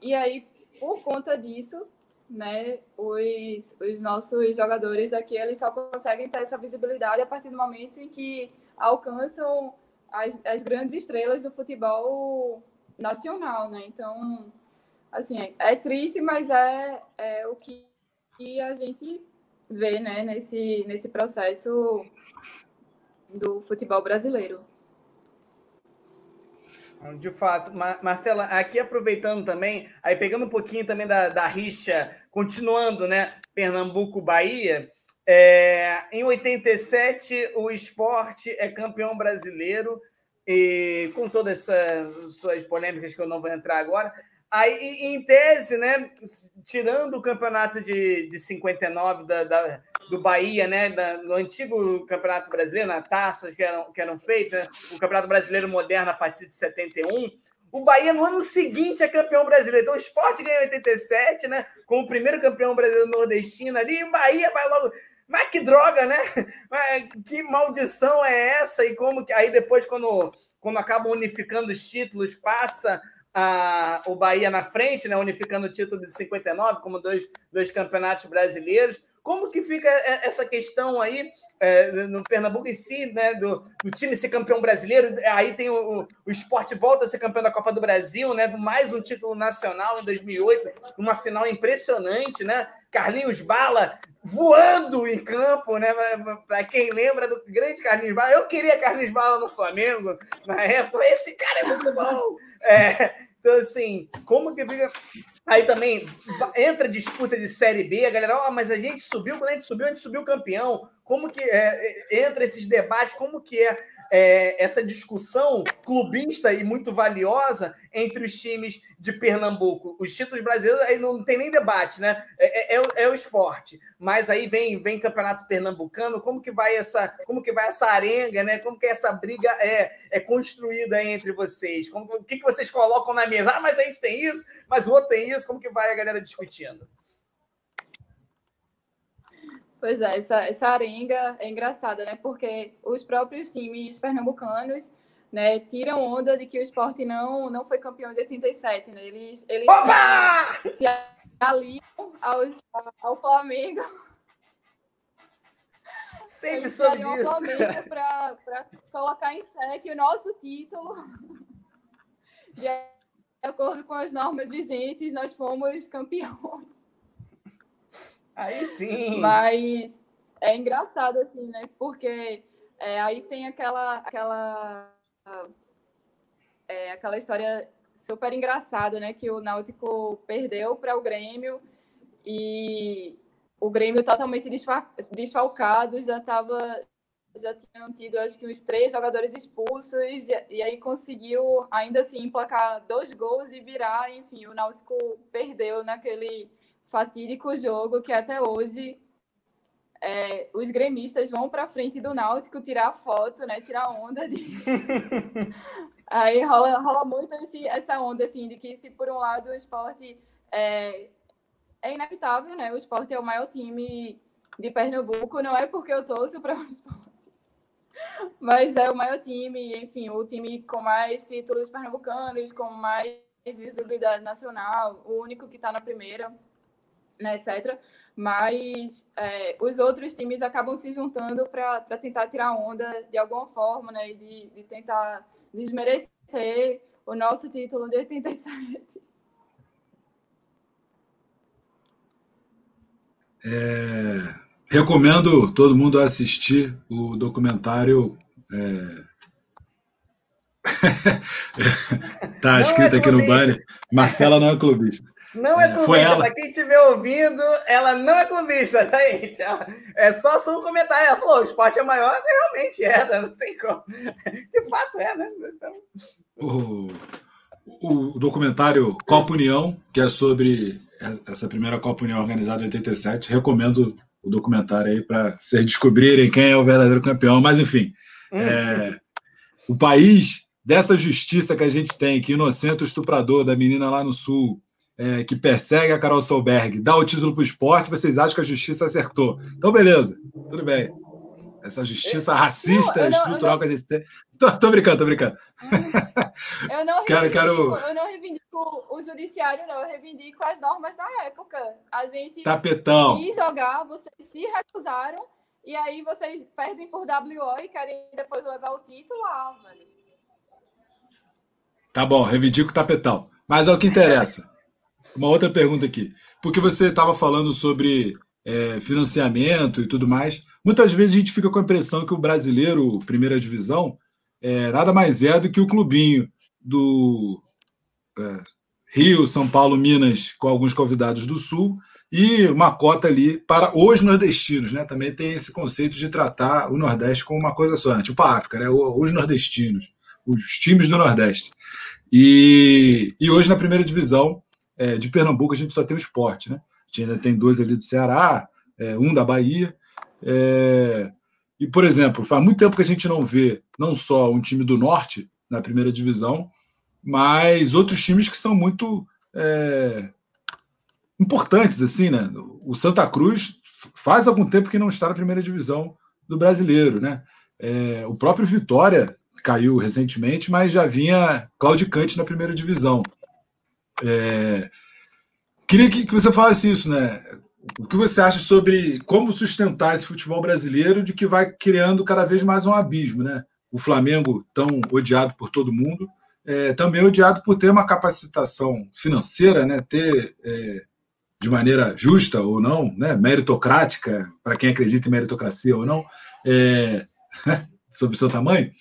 E aí, por conta disso, né, os, os nossos jogadores aqui eles só conseguem ter essa visibilidade a partir do momento em que alcançam as, as grandes estrelas do futebol nacional, né? Então, assim, é, triste, mas é, é o que, que a gente vê, né, nesse, nesse processo do futebol brasileiro. De fato, Marcela, aqui aproveitando também, aí pegando um pouquinho também da, da rixa, continuando, né? Pernambuco-Bahia. É, em 87, o esporte é campeão brasileiro, e com todas essas suas polêmicas que eu não vou entrar agora, Aí, em tese, né, tirando o campeonato de, de 59 da, da, do Bahia, né, da, no antigo Campeonato Brasileiro, na taças que eram, que eram feitas, né, o Campeonato Brasileiro moderno a partir de 71, o Bahia no ano seguinte é campeão brasileiro. Então o esporte ganha em 87, né, como o primeiro campeão brasileiro nordestino ali, e o Bahia vai logo. Mas que droga, né? Mas que maldição é essa? E como que. Aí depois, quando, quando acabam unificando os títulos, passa a, o Bahia na frente, né, unificando o título de 59 como dois, dois campeonatos brasileiros. Como que fica essa questão aí é, no Pernambuco em si, né, do, do, time ser campeão brasileiro? Aí tem o, o esporte volta a ser campeão da Copa do Brasil, né? Mais um título nacional em 2008, uma final impressionante, né? Carlinhos Bala voando em campo, né? Para quem lembra do grande Carlinhos Bala, eu queria Carlinhos Bala no Flamengo na época. Esse cara é muito bom. É, então, assim, como que fica. Aí também entra disputa de Série B, a galera, ó, oh, mas a gente subiu, quando a gente subiu, a gente subiu campeão. Como que é, entra esses debates, como que é é, essa discussão clubista e muito valiosa entre os times de Pernambuco. Os títulos brasileiros aí não tem nem debate, né? É, é, é, o esporte. Mas aí vem vem campeonato pernambucano. Como que vai essa como que vai essa arenga, né? Como que essa briga é, é construída entre vocês? Como, o que, que vocês colocam na mesa? Ah, mas a gente tem isso, mas o outro tem isso. Como que vai a galera discutindo? Pois é, essa, essa arenga é engraçada, né? Porque os próprios times pernambucanos né, tiram onda de que o esporte não, não foi campeão de 87, né? Eles, eles Opa! se, se aliam aos, ao Flamengo. Sempre soube disso. Flamengo para colocar em xeque o nosso título. De acordo com as normas vigentes, nós fomos campeões. Aí sim. Mas é engraçado, assim, né? Porque é, aí tem aquela, aquela, é, aquela história super engraçada, né? Que o Náutico perdeu para o Grêmio e o Grêmio totalmente desfalcado, já estava já tinham tido acho que uns três jogadores expulsos e, e, aí conseguiu ainda assim emplacar dois gols e virar, enfim, o Náutico perdeu naquele fatídico jogo que até hoje é, os gremistas vão para frente do Náutico tirar foto, né? Tirar onda de... Aí rola, rola muito esse, essa onda, assim, de que se por um lado o esporte é, é inevitável, né? O esporte é o maior time de Pernambuco, não é porque eu torço para o esporte, mas é o maior time, enfim, o time com mais títulos pernambucanos, com mais visibilidade nacional, o único que está na primeira né, etc. Mas é, os outros times acabam se juntando para tentar tirar onda de alguma forma, né, e de, de tentar desmerecer o nosso título de 87. É, recomendo todo mundo assistir o documentário. É... tá escrito aqui no banner. Marcela não é clubista. Não é, é clubista. Para quem estiver ouvindo, ela não é clubista, tá, gente? É só só um comentário. Ela falou: o esporte é maior, realmente é, né? não tem como. De fato é, né? Então... O, o documentário Copa União, que é sobre essa primeira Copa União organizada em 87, recomendo o documentário aí para vocês descobrirem quem é o verdadeiro campeão. Mas, enfim, hum. é, o país dessa justiça que a gente tem, que inocenta o estuprador da menina lá no sul, é, que persegue a Carol Solberg dá o título para o esporte, vocês acham que a justiça acertou. Então, beleza, tudo bem. Essa justiça racista, não, estrutural não, que a gente tem. Tô, tô, brincando, tô brincando. Eu não, quero, quero... eu não reivindico o judiciário, não. Eu reivindico as normas da época. A gente Tapetão. quis jogar, vocês se recusaram, e aí vocês perdem por WO e querem depois levar o título. Ah, velho. Tá bom, reivindico o tapetão. Mas é o que interessa. Uma outra pergunta aqui. Porque você estava falando sobre é, financiamento e tudo mais. Muitas vezes a gente fica com a impressão que o brasileiro, primeira divisão, é, nada mais é do que o clubinho do é, Rio, São Paulo, Minas, com alguns convidados do Sul, e uma cota ali para os nordestinos, né? Também tem esse conceito de tratar o Nordeste como uma coisa só, né? tipo a África, né? Os nordestinos, os times do Nordeste. E, e hoje na primeira divisão é, de Pernambuco a gente só tem o esporte, né? A gente ainda tem dois ali do Ceará, é, um da Bahia. É, e, por exemplo, faz muito tempo que a gente não vê não só um time do Norte na primeira divisão, mas outros times que são muito é, importantes, assim, né? O Santa Cruz faz algum tempo que não está na primeira divisão do brasileiro, né? É, o próprio Vitória caiu recentemente, mas já vinha claudicante na primeira divisão. É, queria que, que você falasse isso, né? O que você acha sobre como sustentar esse futebol brasileiro de que vai criando cada vez mais um abismo, né? O Flamengo, tão odiado por todo mundo, é, também odiado por ter uma capacitação financeira, né? Ter é, de maneira justa ou não, né? meritocrática, para quem acredita em meritocracia ou não, é, sobre o seu tamanho,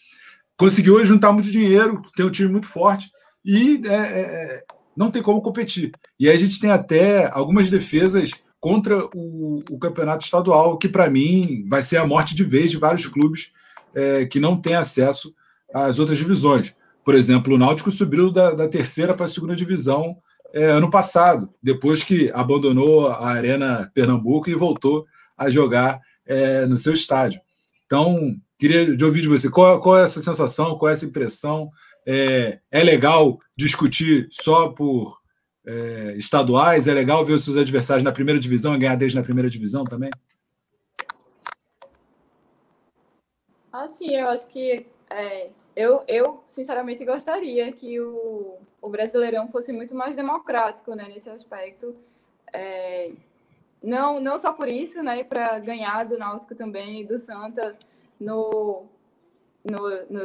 conseguiu juntar muito dinheiro, tem um time muito forte e é, é, não tem como competir. E aí a gente tem até algumas defesas contra o, o campeonato estadual, que para mim vai ser a morte de vez de vários clubes é, que não têm acesso às outras divisões. Por exemplo, o Náutico subiu da, da terceira para a segunda divisão é, ano passado, depois que abandonou a Arena Pernambuco e voltou a jogar é, no seu estádio. Então, queria de ouvir de você qual, qual é essa sensação, qual é essa impressão. É, é legal discutir só por é, estaduais? É legal ver os seus adversários na primeira divisão e ganhar deles na primeira divisão também? Assim, eu acho que é, eu, eu, sinceramente, gostaria que o, o Brasileirão fosse muito mais democrático né, nesse aspecto. É, não, não só por isso, né, para ganhar do Náutico também, do Santa no, no, no,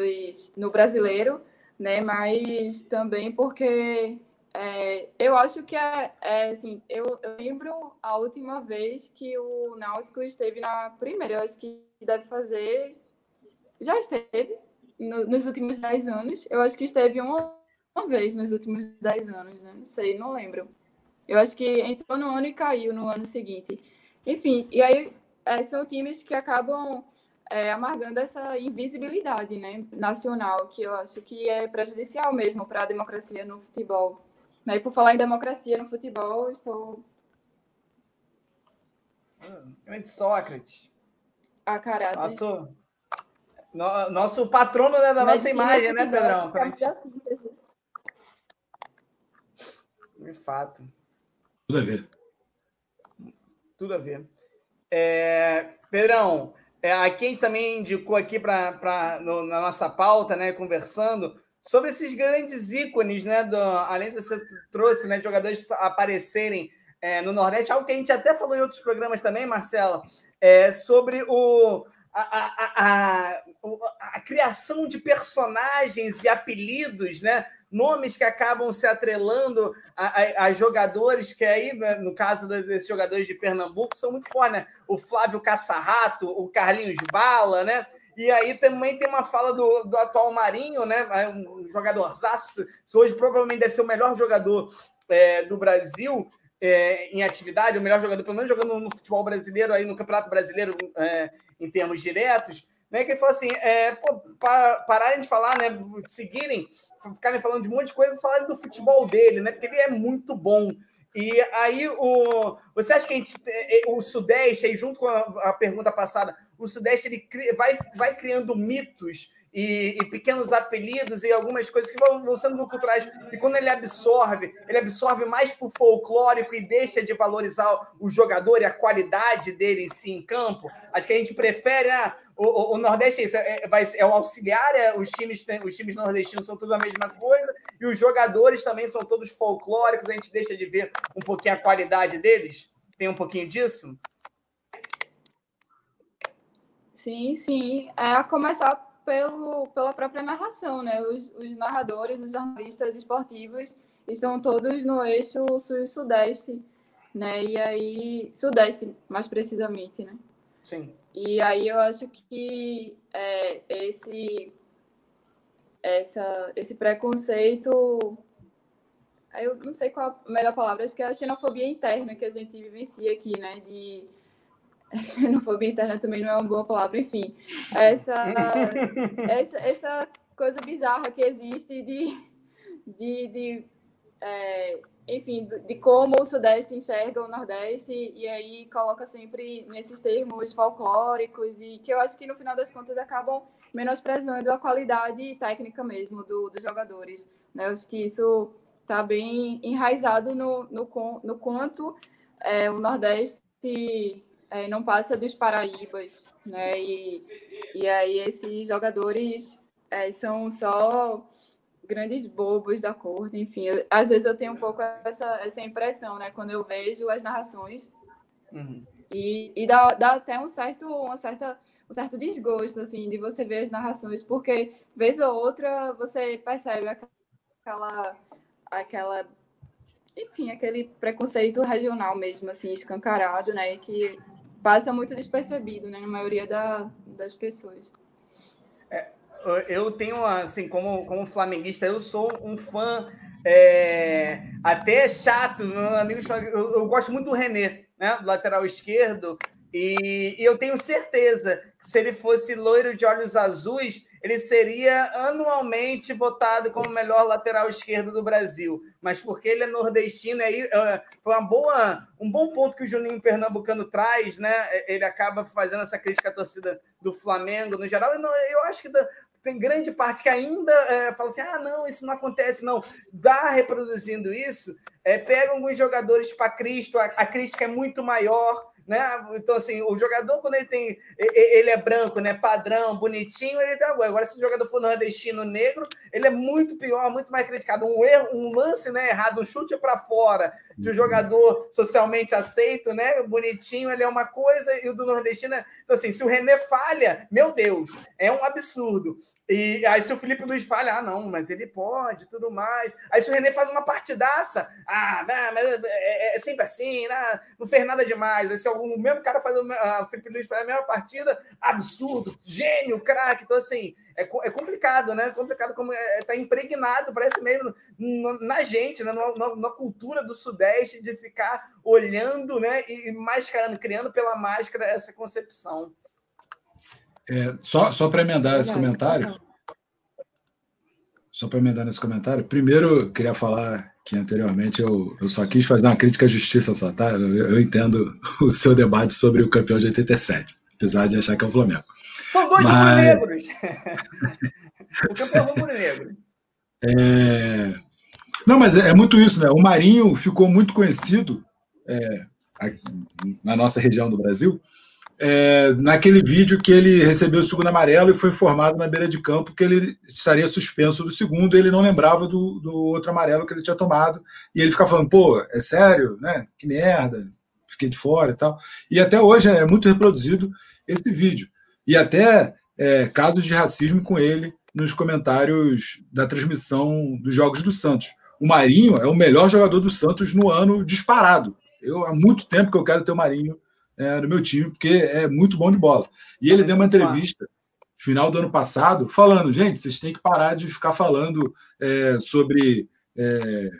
no brasileiro, né, mas também porque é, eu acho que é, é assim, eu, eu, lembro a última vez que o Náutico esteve na primeira, eu acho que deve fazer, já esteve, no, nos últimos 10 anos. Eu acho que esteve uma, uma vez nos últimos 10 anos, né? Não sei, não lembro. Eu acho que entrou no ano e caiu no ano seguinte. Enfim, e aí é, são times que acabam é, amargando essa invisibilidade né, nacional, que eu acho que é prejudicial mesmo para a democracia no futebol. Né? E por falar em democracia no futebol, estou. Grande Sócrates. A caráter. Nosso, no, nosso patrono né, da nossa imagem, né, Pedrão? Gente... De fato. Tudo a ver. Tudo a ver. É, Pedrão, é, a quem também indicou aqui pra, pra, no, na nossa pauta, né, conversando, sobre esses grandes ícones, né, do, além de você trouxe, né, jogadores aparecerem é, no Nordeste, algo que a gente até falou em outros programas também, Marcela, é, sobre o, a, a, a, a, criação de personagens e apelidos, né? Nomes que acabam se atrelando a, a jogadores que aí, né, no caso desses jogadores de Pernambuco, são muito fortes, né? O Flávio Caçarrato, o Carlinhos Bala, né? E aí também tem uma fala do, do atual Marinho, né? Um jogador hoje provavelmente deve ser o melhor jogador é, do Brasil é, em atividade, o melhor jogador, pelo menos jogando no futebol brasileiro, aí no Campeonato Brasileiro é, em termos diretos, né? Que ele falou assim: é, pô, para, pararem de falar, né? Seguirem, ficarem falando de um monte de coisa, falarem do futebol dele, né? Porque ele é muito bom. E aí, o, você acha que gente, é, o Sudeste, aí junto com a, a pergunta passada, o Sudeste ele vai, vai criando mitos e, e, pequenos apelidos e algumas coisas que vão, vão sendo culturais. E quando ele absorve, ele absorve mais para o folclórico e deixa de valorizar o jogador e a qualidade dele em si em campo. Acho que a gente prefere. Ah, o, o, Nordeste é, isso, é, vai, é o auxiliar, é, os, times, os times nordestinos são tudo a mesma coisa, e os jogadores também são todos folclóricos, a gente deixa de ver um pouquinho a qualidade deles. Tem um pouquinho disso? Sim, sim. É a começar pelo, pela própria narração, né? Os, os narradores, os jornalistas esportivos estão todos no eixo sul-sudeste, né? E aí, sudeste, mais precisamente, né? Sim. E aí eu acho que é, esse, essa, esse preconceito, eu não sei qual a melhor palavra, acho que é a xenofobia interna que a gente vivencia aqui, né? De xenofobia interna também não é uma boa palavra, enfim. Essa, essa, essa coisa bizarra que existe de, de, de é, enfim, de como o Sudeste enxerga o Nordeste, e aí coloca sempre nesses termos folclóricos, e que eu acho que no final das contas acabam menosprezando a qualidade técnica mesmo do, dos jogadores. Né? Eu acho que isso está bem enraizado no, no, no quanto é, o Nordeste é, não passa dos Paraíbas, né? E, e aí esses jogadores é, são só grandes bobos da corte, enfim. Eu, às vezes eu tenho um pouco essa, essa impressão, né? Quando eu vejo as narrações. Uhum. E, e dá, dá até um certo, uma certa, um certo desgosto, assim, de você ver as narrações, porque, vez ou outra, você percebe aquela... aquela enfim, aquele preconceito regional mesmo, assim, escancarado, né? Que passa muito despercebido, né? Na maioria da, das pessoas. É, eu tenho, assim, como, como flamenguista, eu sou um fã é, até chato, meu amigo, eu, eu, gosto muito do René, né? Do lateral esquerdo, e, e eu tenho certeza que se ele fosse loiro de olhos azuis, ele seria anualmente votado como o melhor lateral esquerdo do Brasil. Mas porque ele é nordestino, aí é, foi uma boa, um bom ponto que o Juninho Pernambucano traz, né? Ele acaba fazendo essa crítica à torcida do Flamengo no geral. Eu acho que tem grande parte que ainda é, fala assim: ah, não, isso não acontece, não. Dá reproduzindo isso, é, pega alguns jogadores para Cristo, a, a crítica é muito maior. Né? Então, assim, o jogador, quando ele tem. Ele é branco, né? Padrão, bonitinho, ele tá. Agora, se o jogador for nordestino negro, ele é muito pior, muito mais criticado. Um erro, um lance né, errado, um chute para fora, de um uhum. jogador socialmente aceito, né? Bonitinho, ele é uma coisa, e o do nordestino. É... Então, assim, se o René falha, meu Deus, é um absurdo. E aí, se o Felipe Luiz falha, ah, não, mas ele pode, tudo mais. Aí, se o René faz uma partidaça, ah, mas é, é, é sempre assim, né? não fez nada demais. Aí, se o mesmo cara faz o Felipe Luiz faz a mesma partida, absurdo, gênio, craque. Então, assim, é, é complicado, né? É complicado como é, tá impregnado, parece mesmo na gente, né? Na, na, na, cultura do Sudeste, de ficar olhando, né? E mascarando, criando pela máscara essa concepção. É, só só para emendar esse comentário. Só para emendar nesse comentário. Primeiro, queria falar que anteriormente eu, eu só quis fazer uma crítica à justiça só, tá? Eu, eu entendo o seu debate sobre o campeão de 87, apesar de achar que é o Flamengo. São dois Mas... negros o campeão rubro-negro. É... Não, mas é, é, muito isso, né? O Marinho ficou muito conhecido é, na nossa região do Brasil é, naquele vídeo que ele recebeu o segundo amarelo e foi informado na beira de campo que ele estaria suspenso do segundo, e ele não lembrava do, do outro amarelo que ele tinha tomado, e ele ficava falando, pô, é sério, né? Que merda, fiquei de fora e tal. E até hoje é muito reproduzido esse vídeo. E até é, casos de racismo com ele nos comentários da transmissão dos Jogos do Santos. O Marinho é o melhor jogador do Santos no ano disparado. Eu há muito tempo que eu quero ter o Marinho é, no meu time, porque é muito bom de bola. E ele deu uma entrevista final do ano passado falando, gente, vocês têm que parar de ficar falando é, sobre é,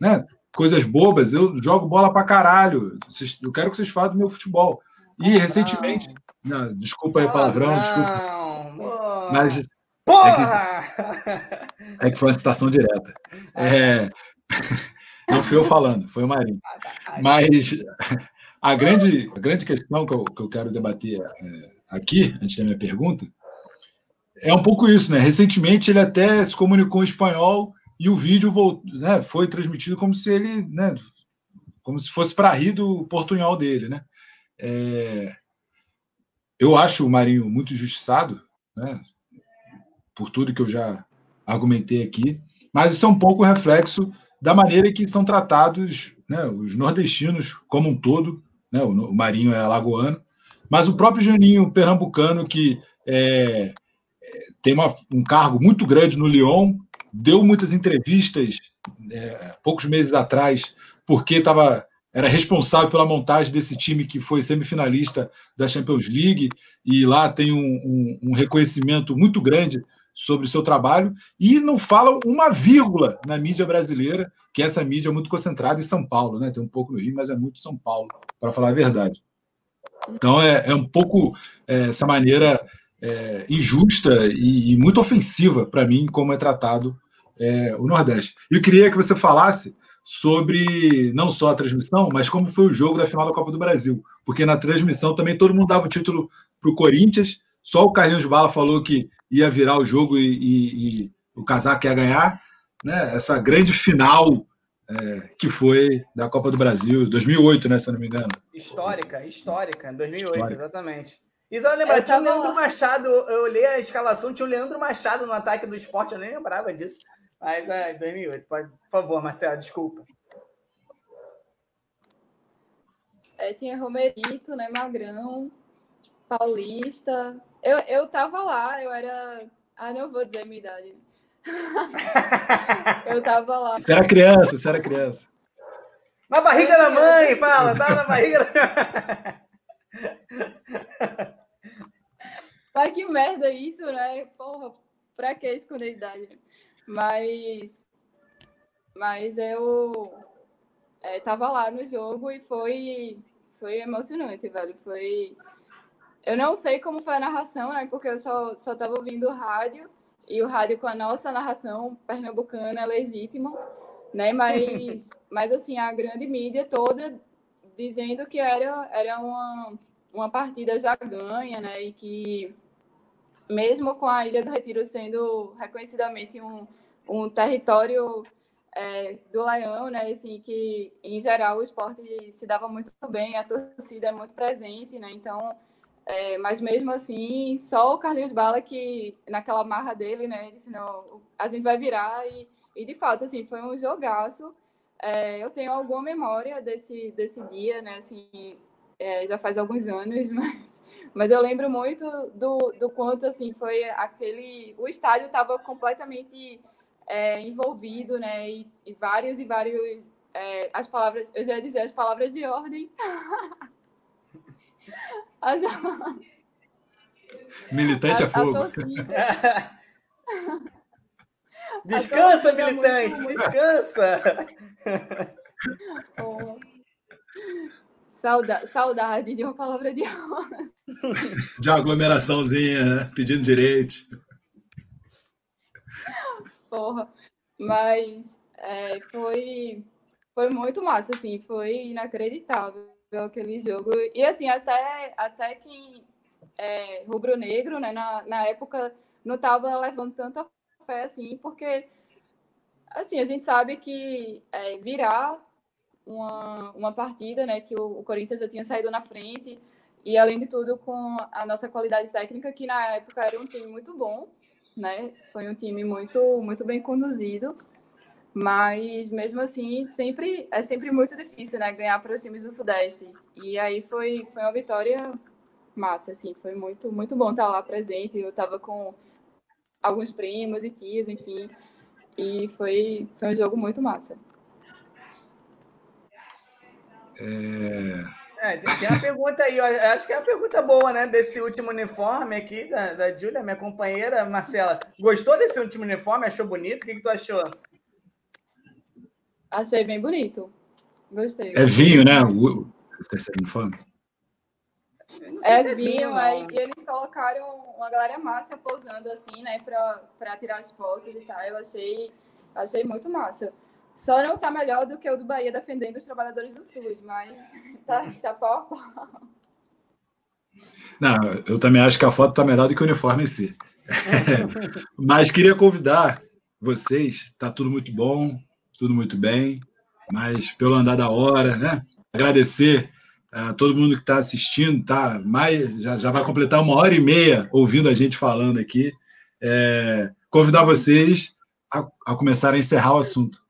né, coisas bobas. Eu jogo bola pra caralho. Eu quero que vocês falem do meu futebol. E recentemente, não, desculpa aí, palavrão, desculpa. Mas Porra! É que, é que foi uma citação direta. É, não fui eu falando, foi o Marinho. Mas a grande, a grande questão que eu, que eu quero debater é, aqui, antes da minha pergunta, é um pouco isso, né? Recentemente ele até se comunicou em espanhol e o vídeo voltou, né, foi transmitido como se ele, né, como se fosse para rir do portunhol dele, né? É, eu acho o Marinho muito injustiçado, né, por tudo que eu já argumentei aqui, mas isso é um pouco reflexo da maneira que são tratados né, os nordestinos como um todo né? o, Marinho é alagoano, mas o próprio Juninho Pernambucano, que é, é, tem uma, um cargo muito grande no Lyon, deu muitas entrevistas é, poucos meses atrás, porque estava era responsável pela montagem desse time que foi semifinalista da Champions League, e lá tem um, um, um reconhecimento muito grande sobre o seu trabalho e não falam uma vírgula na mídia brasileira, que essa mídia é muito concentrada em São Paulo, né? Tem um pouco no Rio, mas é muito São Paulo, para falar a verdade. Então é, é um pouco é, essa maneira é, injusta e, e, muito ofensiva para mim como é tratado é, o Nordeste. Eu queria que você falasse sobre não só a transmissão, mas como foi o jogo da final da Copa do Brasil. Porque na transmissão também todo mundo dava o título para o Corinthians, só o Carlinhos Bala falou que ia virar o jogo e, e, e o casaco ia ganhar. Né? Essa grande final é, que foi da Copa do Brasil, 2008, né, se eu não me engano. Histórica, histórica, 2008, histórica. exatamente. E só lembrar, tinha o Leandro Machado, eu olhei a escalação, tinha o Leandro Machado no ataque do esporte, eu nem lembrava disso. Mas é 2008, pode, por favor, Marcelo, desculpa. É, tinha Romerito, né, Magrão, Paulista. Eu, eu tava lá, eu era. Ah, não vou dizer a minha idade. eu tava lá. Você era criança, você era criança. Na barriga da mãe, fala, tá na barriga da Mas que merda isso, né? Porra, pra que esconder idade? Mas, mas eu é, tava lá no jogo e foi, foi emocionante, velho. Foi. Eu não sei como foi a narração, né? Porque eu só, só tava ouvindo o rádio e o rádio com a nossa narração pernambucana é legítima, né? Mas, mas assim, a grande mídia toda dizendo que era, era uma, uma partida já ganha, né? E que mesmo com a Ilha do Retiro sendo reconhecidamente um, um território é, do Leão, né? Assim, que em geral o esporte se dava muito bem, a torcida é muito presente, né? Então é, mas mesmo assim, só o Carlinhos Bala que, naquela marra dele, né, disse, não, a gente vai virar e, e de fato, assim, foi um jogaço. É, eu tenho alguma memória desse, desse dia, né, assim, é, já faz alguns anos, mas, mas eu lembro muito do, do quanto, assim, foi aquele... O estádio estava completamente é, envolvido, né, e, e vários e vários... É, as palavras, eu já ia dizer as palavras de ordem... Militante a, é fogo. descansa, militante, descansa. Oh. Sauda saudade de uma palavra de honra. De aglomeraçãozinha, né? Pedindo direito. Porra. Mas é, foi, foi muito massa, assim, foi inacreditável aquele jogo. E assim, até, até quem é rubro-negro, né, na, na época não estava levando tanta fé assim, porque assim, a gente sabe que é, virar uma, uma partida, né, que o, o Corinthians já tinha saído na frente, e além de tudo com a nossa qualidade técnica, que na época era um time muito bom, né? Foi um time muito muito bem conduzido. Mas mesmo assim, sempre é sempre muito difícil, né, ganhar para os times do Sudeste. E aí foi foi uma vitória massa, assim, foi muito muito bom estar lá presente. Eu estava com alguns primos e tias, enfim, e foi foi um jogo muito massa. É... É, tem uma pergunta aí, eu acho que é uma pergunta boa, né? Desse último uniforme aqui da, da Júlia, minha companheira, Marcela. Gostou desse último uniforme? Achou bonito? O que, que tu achou? Achei bem bonito. Gostei. É vinho, né? O terceiro uniforme. É, é vinho, aí, e eles colocaram uma galera massa posando assim, né, para tirar as fotos e tal. Eu achei, achei muito massa. Só não tá melhor do que o do Bahia defendendo os trabalhadores do SUS, mas tá, tá pau a pau. Não, eu também acho que a foto tá melhor do que o uniforme em si. mas queria convidar vocês, tá tudo muito bom, tudo muito bem, mas pelo andar da hora, né? Agradecer a todo mundo que está assistindo, tá? Mais, já, já vai completar uma hora e meia ouvindo a gente falando aqui. É, convidar vocês a, a começar a encerrar o assunto.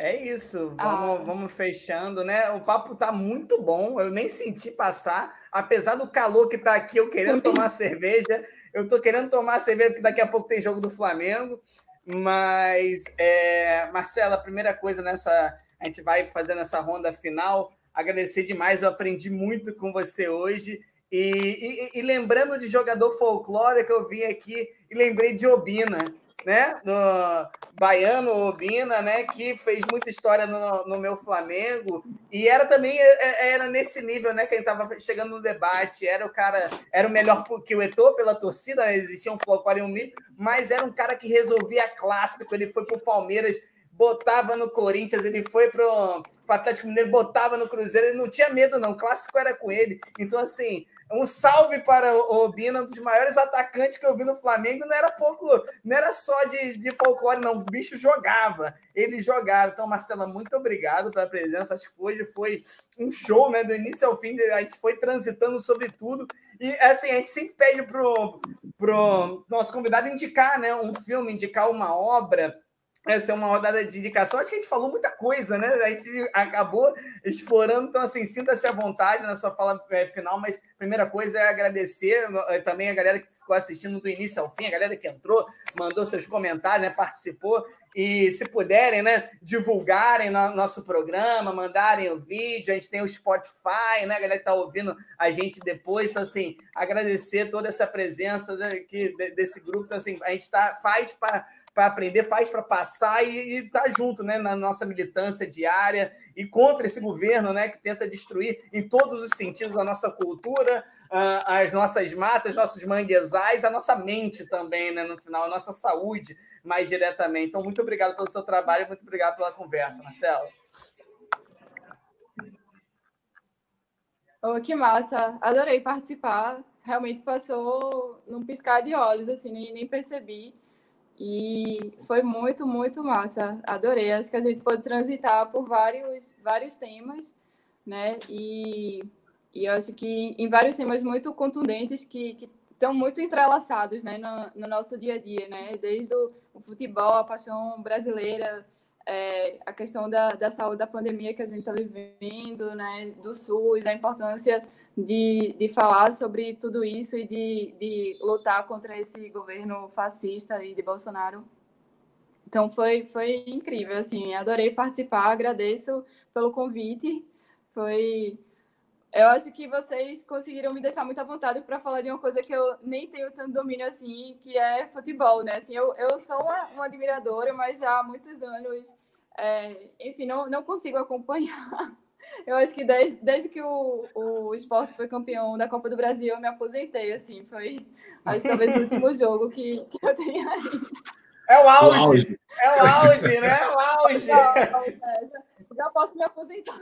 É, isso, vamos, ah. vamos fechando, né? O papo tá muito bom, eu nem senti passar, apesar do calor que tá aqui, eu querendo tomar cerveja, eu tô querendo tomar cerveja porque daqui a pouco tem jogo do Flamengo. Mas, é, Marcela, a primeira coisa nessa. A gente vai fazendo essa ronda final. Agradecer demais, eu aprendi muito com você hoje. E, e, e lembrando de jogador folclórico, eu vim aqui e lembrei de Obina. Né? No Baiano Obina, né? Que fez muita história no, no meu Flamengo. E era também é, é, era nesse nível, né? Que gente estava chegando no debate. Era o cara, era o melhor que o Eto'o pela torcida, né? existia um folclore um milho, mas era um cara que resolvia clássico. Ele foi para o Palmeiras botava no Corinthians, ele foi para o Atlético Mineiro, botava no Cruzeiro, ele não tinha medo, não. O clássico era com ele. Então, assim, um salve para o Obina, um dos maiores atacantes que eu vi no Flamengo. Não era pouco, não era só de, de folclore, não. O bicho jogava, ele jogava. Então, Marcela, muito obrigado pela presença. Acho que hoje foi um show, né? Do início ao fim, a gente foi transitando sobre tudo. E assim, a gente sempre pede pro, pro nosso convidado indicar né, um filme, indicar uma obra essa é uma rodada de indicação. Acho que a gente falou muita coisa, né? A gente acabou explorando. Então, assim, sinta-se à vontade na sua fala é, final. Mas primeira coisa é agradecer é, também a galera que ficou assistindo do início ao fim, a galera que entrou, mandou seus comentários, né? Participou. E se puderem, né, divulgarem no nosso programa, mandarem o vídeo, a gente tem o Spotify, né, a galera que está ouvindo a gente depois, então, assim, agradecer toda essa presença né, que, desse grupo, então, assim, a gente tá, faz para para aprender, faz para passar e estar tá junto né, na nossa militância diária e contra esse governo né, que tenta destruir em todos os sentidos a nossa cultura, as nossas matas, nossos manguezais, a nossa mente também, né, no final, a nossa saúde mais diretamente. Então, muito obrigado pelo seu trabalho muito obrigado pela conversa, Marcelo. Oh, que massa! Adorei participar. Realmente passou num piscar de olhos, assim, nem, nem percebi. E foi muito, muito massa. Adorei. Acho que a gente pode transitar por vários, vários temas, né? E, e acho que em vários temas muito contundentes que, que estão muito entrelaçados, né? No, no, nosso dia a dia, né? Desde o, o futebol, a paixão brasileira, é, a questão da, da saúde da pandemia que a gente está vivendo, né? Do SUS, a importância de, de falar sobre tudo isso e de, de lutar contra esse governo fascista e de Bolsonaro. Então foi, foi incrível, assim, adorei participar, agradeço pelo convite. Foi eu acho que vocês conseguiram me deixar muito à vontade para falar de uma coisa que eu nem tenho tanto domínio assim, que é futebol, né? Assim, eu, eu sou uma, uma admiradora, mas já há muitos anos, é, enfim, não, não consigo acompanhar eu acho que desde, desde que o, o esporte foi campeão da Copa do Brasil, eu me aposentei, assim. Foi, acho que talvez o último jogo que, que eu tenho aí. É o auge. o auge. É o auge, né? É o auge. Já, já posso me aposentar.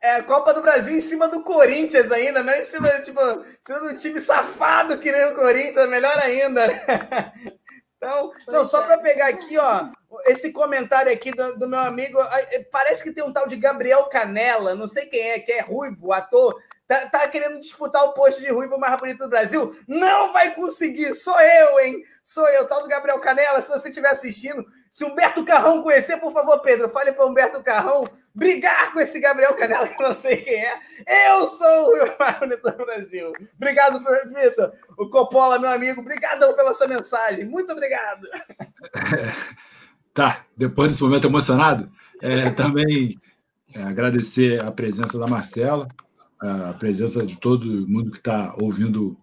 É a Copa do Brasil em cima do Corinthians ainda, né? Em cima, tipo, em cima do time safado que nem o Corinthians, melhor ainda, né? Então, não, só para pegar aqui, ó, esse comentário aqui do, do, meu amigo, parece que tem um tal de Gabriel Canela, não sei quem é, que é ruivo, ator, tá, tá querendo disputar o posto de ruivo mais bonito do Brasil. Não vai conseguir, sou eu, hein? Sou eu, tal do Gabriel Canela, se você estiver assistindo, se Humberto Carrão conhecer, por favor, Pedro, fale para Humberto Carrão brigar com esse Gabriel Canela, que eu não sei quem é. Eu sou o mais bonito do Brasil. Obrigado, Vitor. O Coppola, meu amigo, obrigadão pela sua mensagem. Muito obrigado. Tá, depois desse momento emocionado, é, também é, agradecer a presença da Marcela, a presença de todo mundo que está ouvindo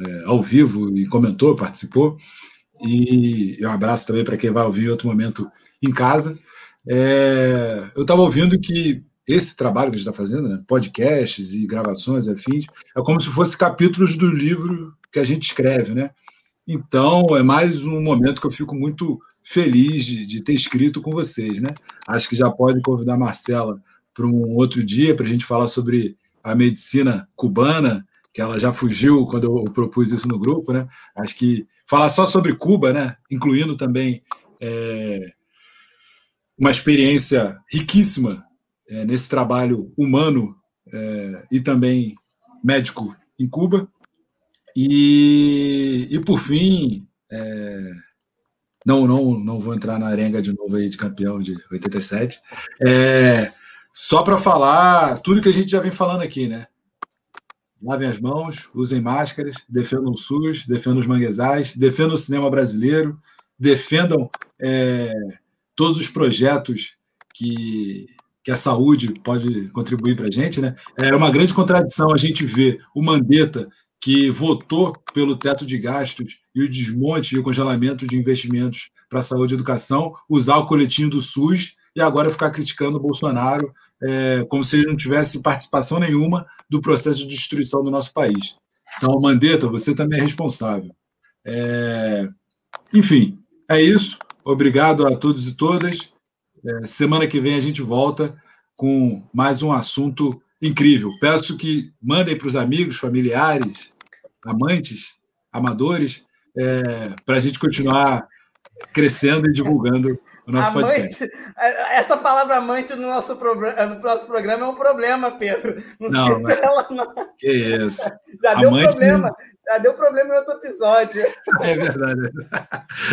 é, ao vivo e comentou, participou. E um abraço também para quem vai ouvir em outro momento em casa. É, eu estava ouvindo que esse trabalho que a gente está fazendo, né, podcasts e gravações afins, é como se fosse capítulos do livro que a gente escreve, né? Então, é mais um momento que eu fico muito feliz de, de ter escrito com vocês, né? Acho que já pode convidar a Marcela para um outro dia para a gente falar sobre a medicina cubana, que ela já fugiu quando eu propus isso no grupo, né? Acho que falar só sobre Cuba, né? Incluindo também é, uma experiência riquíssima é, nesse trabalho humano é, e também médico em Cuba. E, e por fim, é, não, não, não vou entrar na arenga de novo aí de campeão de 87. É, só para falar tudo que a gente já vem falando aqui, né? Lavem as mãos, usem máscaras, defendam o SUS, defendam os manguezais, defendam o cinema brasileiro, defendam é, todos os projetos que, que a saúde pode contribuir para a gente. Né? É uma grande contradição a gente ver o Mandetta, que votou pelo teto de gastos e o desmonte e o congelamento de investimentos para saúde e educação, usar o coletinho do SUS e agora ficar criticando o Bolsonaro é, como se ele não tivesse participação nenhuma do processo de destruição do nosso país. Então, Mandetta, você também é responsável. É... Enfim, é isso. Obrigado a todos e todas. É, semana que vem a gente volta com mais um assunto incrível. Peço que mandem para os amigos, familiares, amantes, amadores, é, para a gente continuar crescendo e divulgando o nosso amante, podcast. Essa palavra amante no nosso, no nosso programa é um problema, Pedro. Não, não mas... ela, não. Que isso. Já deu amante... problema. Já deu problema em outro episódio. É verdade.